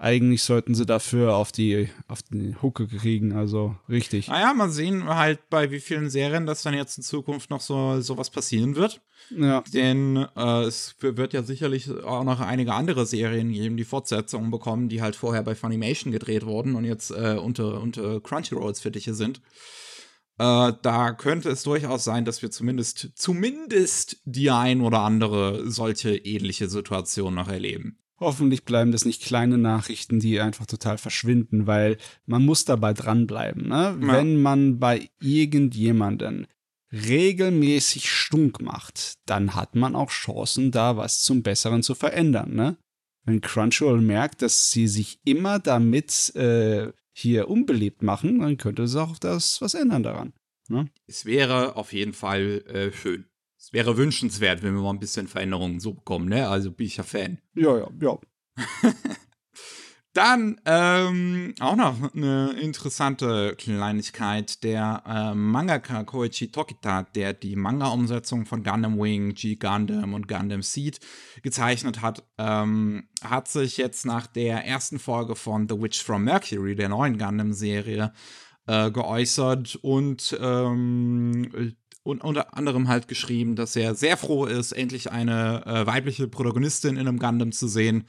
Eigentlich sollten sie dafür auf die auf die Hucke kriegen, also richtig. Naja, mal sehen halt bei wie vielen Serien das dann jetzt in Zukunft noch so sowas passieren wird. Ja, Denn äh, es wird ja sicherlich auch noch einige andere Serien geben, die Fortsetzungen bekommen, die halt vorher bei Funimation gedreht wurden und jetzt äh, unter, unter Crunchyrolls Fittiche sind. Äh, da könnte es durchaus sein, dass wir zumindest, zumindest die ein oder andere solche ähnliche Situation noch erleben. Hoffentlich bleiben das nicht kleine Nachrichten, die einfach total verschwinden, weil man muss dabei dranbleiben. Ne? Ja. Wenn man bei irgendjemanden regelmäßig stunk macht, dann hat man auch Chancen, da was zum Besseren zu verändern. Ne? Wenn Crunchyroll merkt, dass sie sich immer damit äh, hier unbeliebt machen, dann könnte es auch das was ändern daran. Es wäre auf jeden Fall äh, schön. Es wäre wünschenswert, wenn wir mal ein bisschen Veränderungen so bekommen, ne? Also bin ich ja Fan. Ja, ja, ja. Dann ähm, auch noch eine interessante Kleinigkeit. Der äh, Mangaka Koichi Tokita, der die Manga-Umsetzung von Gundam Wing, G Gundam und Gundam Seed gezeichnet hat, ähm, hat sich jetzt nach der ersten Folge von The Witch from Mercury, der neuen Gundam-Serie, äh, geäußert und ähm, und unter anderem halt geschrieben, dass er sehr froh ist, endlich eine äh, weibliche Protagonistin in einem Gundam zu sehen.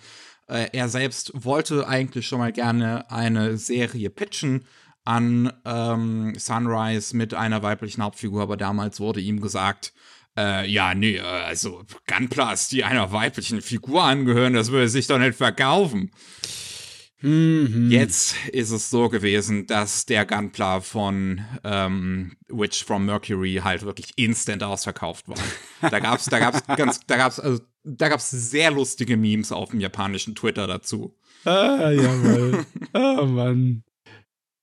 Äh, er selbst wollte eigentlich schon mal gerne eine Serie pitchen an ähm, Sunrise mit einer weiblichen Hauptfigur, aber damals wurde ihm gesagt, äh, ja, nee, äh, also Gunplas, die einer weiblichen Figur angehören, das würde sich doch nicht verkaufen. Mhm. Jetzt ist es so gewesen, dass der Gunpla von ähm, Witch from Mercury halt wirklich instant ausverkauft war. Da gab's, da gab's ganz, da gab's, also, da gab's sehr lustige Memes auf dem japanischen Twitter dazu. Ah, jawohl. oh Mann.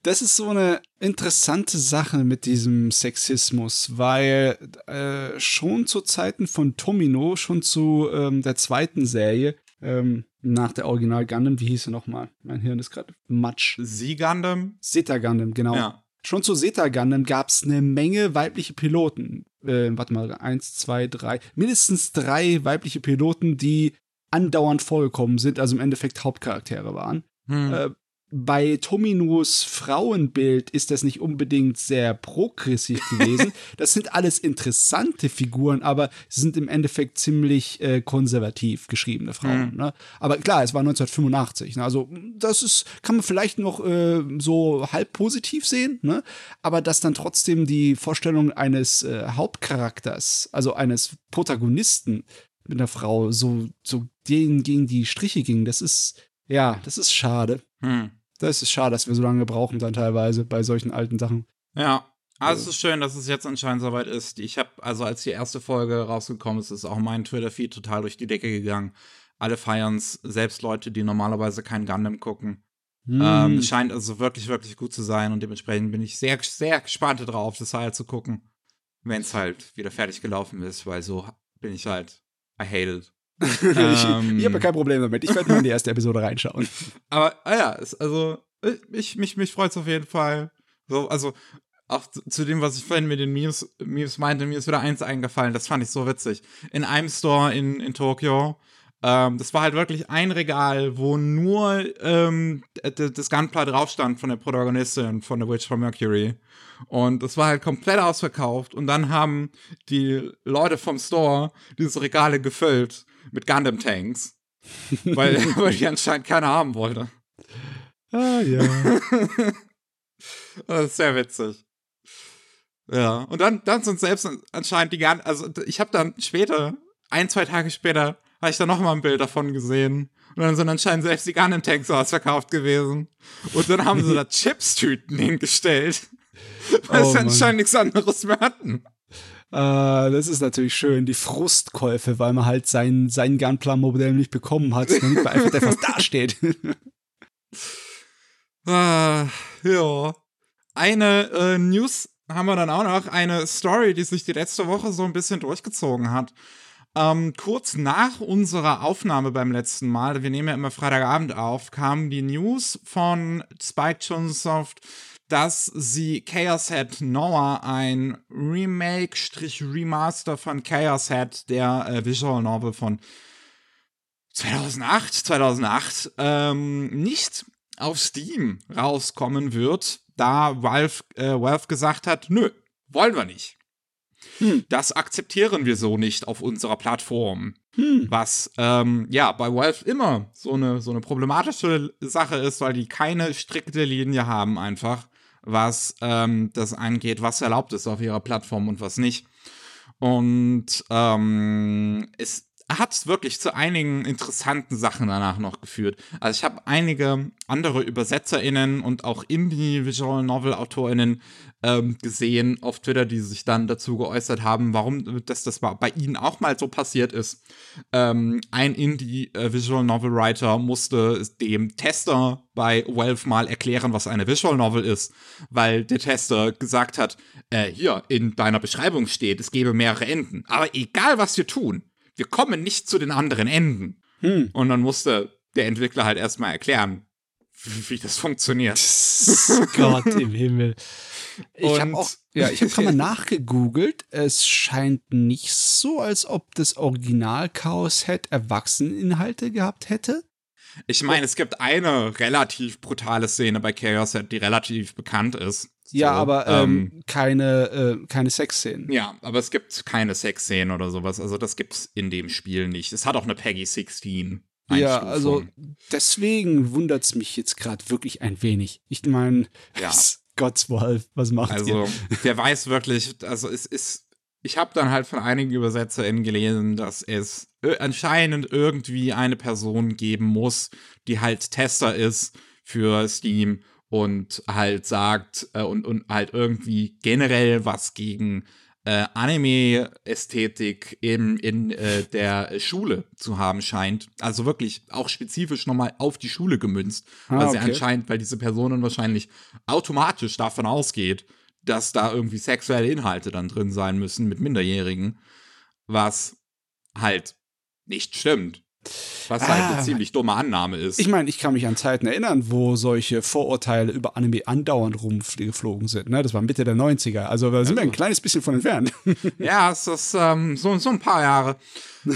Das ist so eine interessante Sache mit diesem Sexismus, weil äh, schon zu Zeiten von Tomino, schon zu ähm, der zweiten Serie, ähm, nach der Original Gundam, wie hieß sie nochmal? Mein Hirn ist gerade Matsch. Sie Gundam? Zeta Gundam, genau. Ja. Schon zu Zeta Gundam gab es eine Menge weibliche Piloten. Äh, warte mal, eins, zwei, drei. Mindestens drei weibliche Piloten, die andauernd vorgekommen sind, also im Endeffekt Hauptcharaktere waren. Hm. Äh, bei Tominos Frauenbild ist das nicht unbedingt sehr progressiv gewesen. das sind alles interessante Figuren, aber sie sind im Endeffekt ziemlich äh, konservativ geschriebene Frauen. Mhm. Ne? Aber klar, es war 1985. Ne? Also das ist, kann man vielleicht noch äh, so halb positiv sehen, ne? aber dass dann trotzdem die Vorstellung eines äh, Hauptcharakters, also eines Protagonisten mit einer Frau so, so denen gegen die Striche ging, das ist Ja, das ist schade. Hm. Das ist schade, dass wir so lange brauchen dann teilweise bei solchen alten Sachen. Ja, also es ist schön, dass es jetzt anscheinend soweit ist. Ich habe, also als die erste Folge rausgekommen ist, ist auch mein Twitter-Feed total durch die Decke gegangen. Alle feiern's, selbst Leute, die normalerweise kein Gundam gucken. Hm. Ähm, scheint also wirklich, wirklich gut zu sein und dementsprechend bin ich sehr, sehr gespannt darauf, das halt zu gucken, wenn es halt wieder fertig gelaufen ist, weil so bin ich halt, I hate it. ich ähm, ich habe kein Problem damit. Ich werde mal in die erste Episode reinschauen. Aber ah ja, es, also ich, mich, mich freut es auf jeden Fall. So, also auch zu, zu dem, was ich vorhin mit den Memes, Memes meinte, mir ist wieder eins eingefallen, das fand ich so witzig. In einem Store in, in Tokio, ähm, das war halt wirklich ein Regal, wo nur ähm, das Gunpla drauf stand von der Protagonistin von The Witch from Mercury. Und das war halt komplett ausverkauft. Und dann haben die Leute vom Store diese Regale gefüllt mit Gundam-Tanks. weil, weil die anscheinend keiner haben wollte. Ah, ja. Das ist sehr witzig. Ja, und dann, dann sind selbst anscheinend die ganzen, also ich habe dann später, ein, zwei Tage später, habe ich dann noch mal ein Bild davon gesehen. Und dann sind anscheinend selbst die Gundam-Tanks ausverkauft gewesen. Und dann haben sie da Chips-Tüten hingestellt. Weil Oh, sie anscheinend nichts anderes mehr hatten. Äh, das ist natürlich schön, die Frustkäufe, weil man halt sein, sein Gunplan-Modell nicht bekommen hat, damit man einfach etwas dasteht. Ah, ja. Eine äh, News haben wir dann auch noch, eine Story, die sich die letzte Woche so ein bisschen durchgezogen hat. Ähm, kurz nach unserer Aufnahme beim letzten Mal, wir nehmen ja immer Freitagabend auf, kam die News von Spike Chunsoft, dass sie Chaos Head Noah, ein Remake-Remaster von Chaos Head, der äh, Visual Novel von 2008, 2008, ähm, nicht auf Steam rauskommen wird, da Valve, äh, Valve gesagt hat, nö, wollen wir nicht. Hm. Das akzeptieren wir so nicht auf unserer Plattform. Hm. Was ähm, ja bei Valve immer so eine, so eine problematische Sache ist, weil die keine strikte Linie haben, einfach, was ähm, das angeht, was erlaubt ist auf ihrer Plattform und was nicht. Und ähm, es hat wirklich zu einigen interessanten Sachen danach noch geführt. Also ich habe einige andere ÜbersetzerInnen und auch Indie-Visual Novel-AutorInnen ähm, gesehen auf Twitter, die sich dann dazu geäußert haben, warum dass das bei ihnen auch mal so passiert ist. Ähm, ein Indie-Visual Novel-Writer musste dem Tester bei Valve mal erklären, was eine Visual Novel ist, weil der Tester gesagt hat, äh, hier, in deiner Beschreibung steht, es gebe mehrere Enden. Aber egal, was wir tun, wir kommen nicht zu den anderen Enden. Hm. Und dann musste der Entwickler halt erstmal erklären, wie, das funktioniert. Gott im Himmel. Ich habe auch, ja, ich habe gerade mal nachgegoogelt. Es scheint nicht so, als ob das Original Chaos Head Erwachseneninhalte gehabt hätte. Ich meine, es gibt eine relativ brutale Szene bei Chaos Head, die relativ bekannt ist. Ja, So, aber ähm, keine, äh, keine Sexszenen. Ja, aber es gibt keine Sexszenen oder sowas. Also das gibt's in dem Spiel nicht. Es hat auch eine Peggy 16. Ja, also deswegen wundert es mich jetzt gerade wirklich ein wenig. Ich meine, Ja. Gott's Wolf, was macht ihr? Also, der weiß wirklich, also es ist, ich habe dann halt von einigen UbersetzerInnen gelesen, dass es anscheinend irgendwie eine Person geben muss, die halt Tester ist für Steam und halt sagt äh, und, und halt irgendwie generell was gegen äh, Anime-Ästhetik in, in äh, der Schule zu haben scheint. Also wirklich auch spezifisch nochmal auf die Schule gemünzt. Ah, weil sie okay. anscheinend, weil diese Person dann wahrscheinlich automatisch davon ausgeht, dass da irgendwie sexuelle Inhalte dann drin sein müssen mit Minderjährigen, was halt nicht stimmt. Was halt Ah. eine ziemlich dumme Annahme ist. Ich meine, ich kann mich an Zeiten erinnern, wo solche Vorurteile über Anime andauernd rumgeflogen sind. Ne? Das war Mitte der 90er. Also da sind wir ein kleines bisschen von entfernt. Ja, es ist ähm, so, so ein paar Jahre.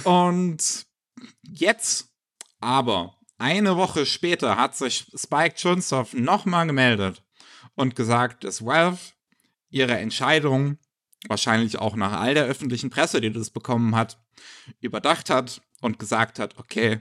Und jetzt aber, eine Woche später, hat sich Spike Chunsoft nochmal gemeldet und gesagt, dass Valve ihre Entscheidung, wahrscheinlich auch nach all der öffentlichen Presse, die das bekommen hat, überdacht hat und gesagt hat, okay,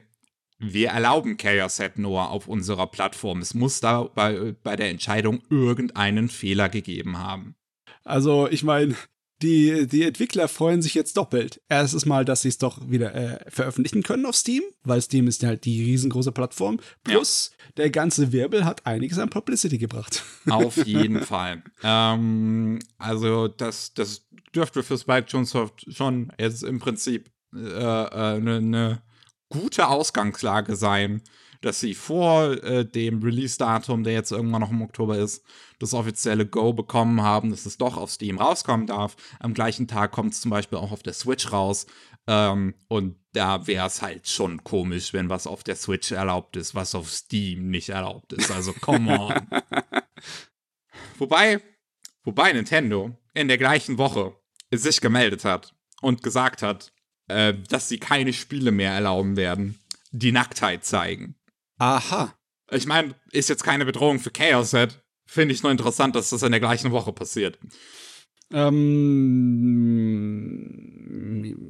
wir erlauben Chaos Set Noah auf unserer Plattform. Es muss da bei, bei der Entscheidung irgendeinen Fehler gegeben haben. Also ich meine, die, die Entwickler freuen sich jetzt doppelt. Erstes Mal, dass sie es doch wieder äh, veröffentlichen können auf Steam, weil Steam ist halt die riesengroße Plattform. Plus, ja. der ganze Wirbel hat einiges an Publicity gebracht. Auf jeden Fall. Ähm, also, das, das dürfte für Spike Jonsoft schon jetzt im Prinzip eine äh, äh, ne, ne gute Ausgangslage sein dass sie vor äh, dem Release-Datum, der jetzt irgendwann noch im Oktober ist, das offizielle Go bekommen haben, dass es doch auf Steam rauskommen darf. Am gleichen Tag kommt es zum Beispiel auch auf der Switch raus. Ähm, und da wäre es halt schon komisch, wenn was auf der Switch erlaubt ist, was auf Steam nicht erlaubt ist. Also, come on. wobei, wobei Nintendo in der gleichen Woche sich gemeldet hat und gesagt hat, äh, dass sie keine Spiele mehr erlauben werden, die Nacktheit zeigen. Aha. Ich meine, ist jetzt keine Bedrohung für Chaos Set. Finde ich nur interessant, dass das in der gleichen Woche passiert. Ähm,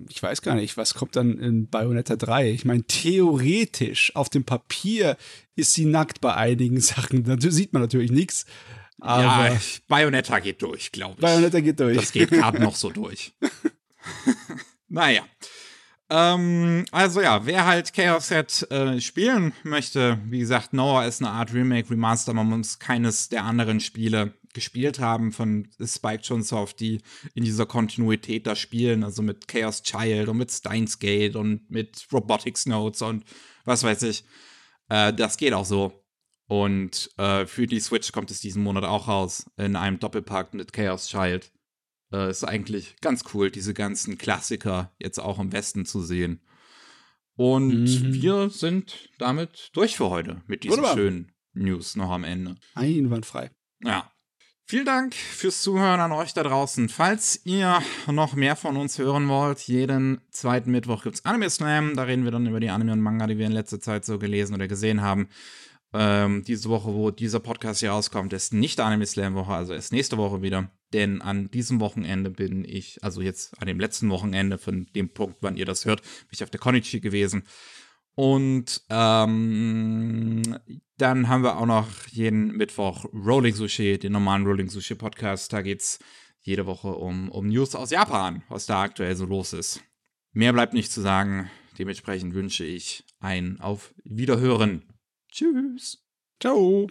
ich weiß gar nicht, was kommt dann in Bayonetta 3? Ich meine, theoretisch, auf dem Papier ist sie nackt bei einigen Sachen. Da sieht man natürlich nichts. ja, Bayonetta geht durch, glaube ich. Bayonetta geht durch. Das geht gerade noch so durch. naja. Ähm, also ja, wer halt Chaos Set äh, spielen möchte, wie gesagt, Noah ist eine Art Remake, Remaster. Man muss keines der anderen Spiele gespielt haben von Spike Chunsoft, die in dieser Kontinuität da spielen, also mit Chaos Child und mit Steins Gate und mit Robotics Notes und was weiß ich. Äh, das geht auch so. Und äh, für die Switch kommt es diesen Monat auch raus in einem Doppelpack mit Chaos Child. Äh, ist eigentlich ganz cool, diese ganzen Klassiker jetzt auch im Westen zu sehen. Und mhm. wir sind damit durch für heute mit diesen Wunderbar. schönen News noch am Ende. Einwandfrei. Ja. Vielen Dank fürs Zuhören an euch da draußen. Falls ihr noch mehr von uns hören wollt, jeden zweiten Mittwoch gibt es Anime Slam. Da reden wir dann über die Anime und Manga, die wir in letzter Zeit so gelesen oder gesehen haben. Ähm, diese Woche, wo dieser Podcast hier rauskommt, ist nicht Anime Slam Woche, also ist nächste Woche wieder. Denn an diesem Wochenende bin ich, also jetzt an dem letzten Wochenende von dem Punkt, wann ihr das hört, bin ich auf der Konichi gewesen. Und ähm, dann haben wir auch noch jeden Mittwoch Rolling Sushi, den normalen Rolling Sushi Podcast. Da geht's jede Woche um, um News aus Japan, was da aktuell so los ist. Mehr bleibt nicht zu sagen. Dementsprechend wünsche ich ein Auf Wiederhören. Tschüss. Ciao.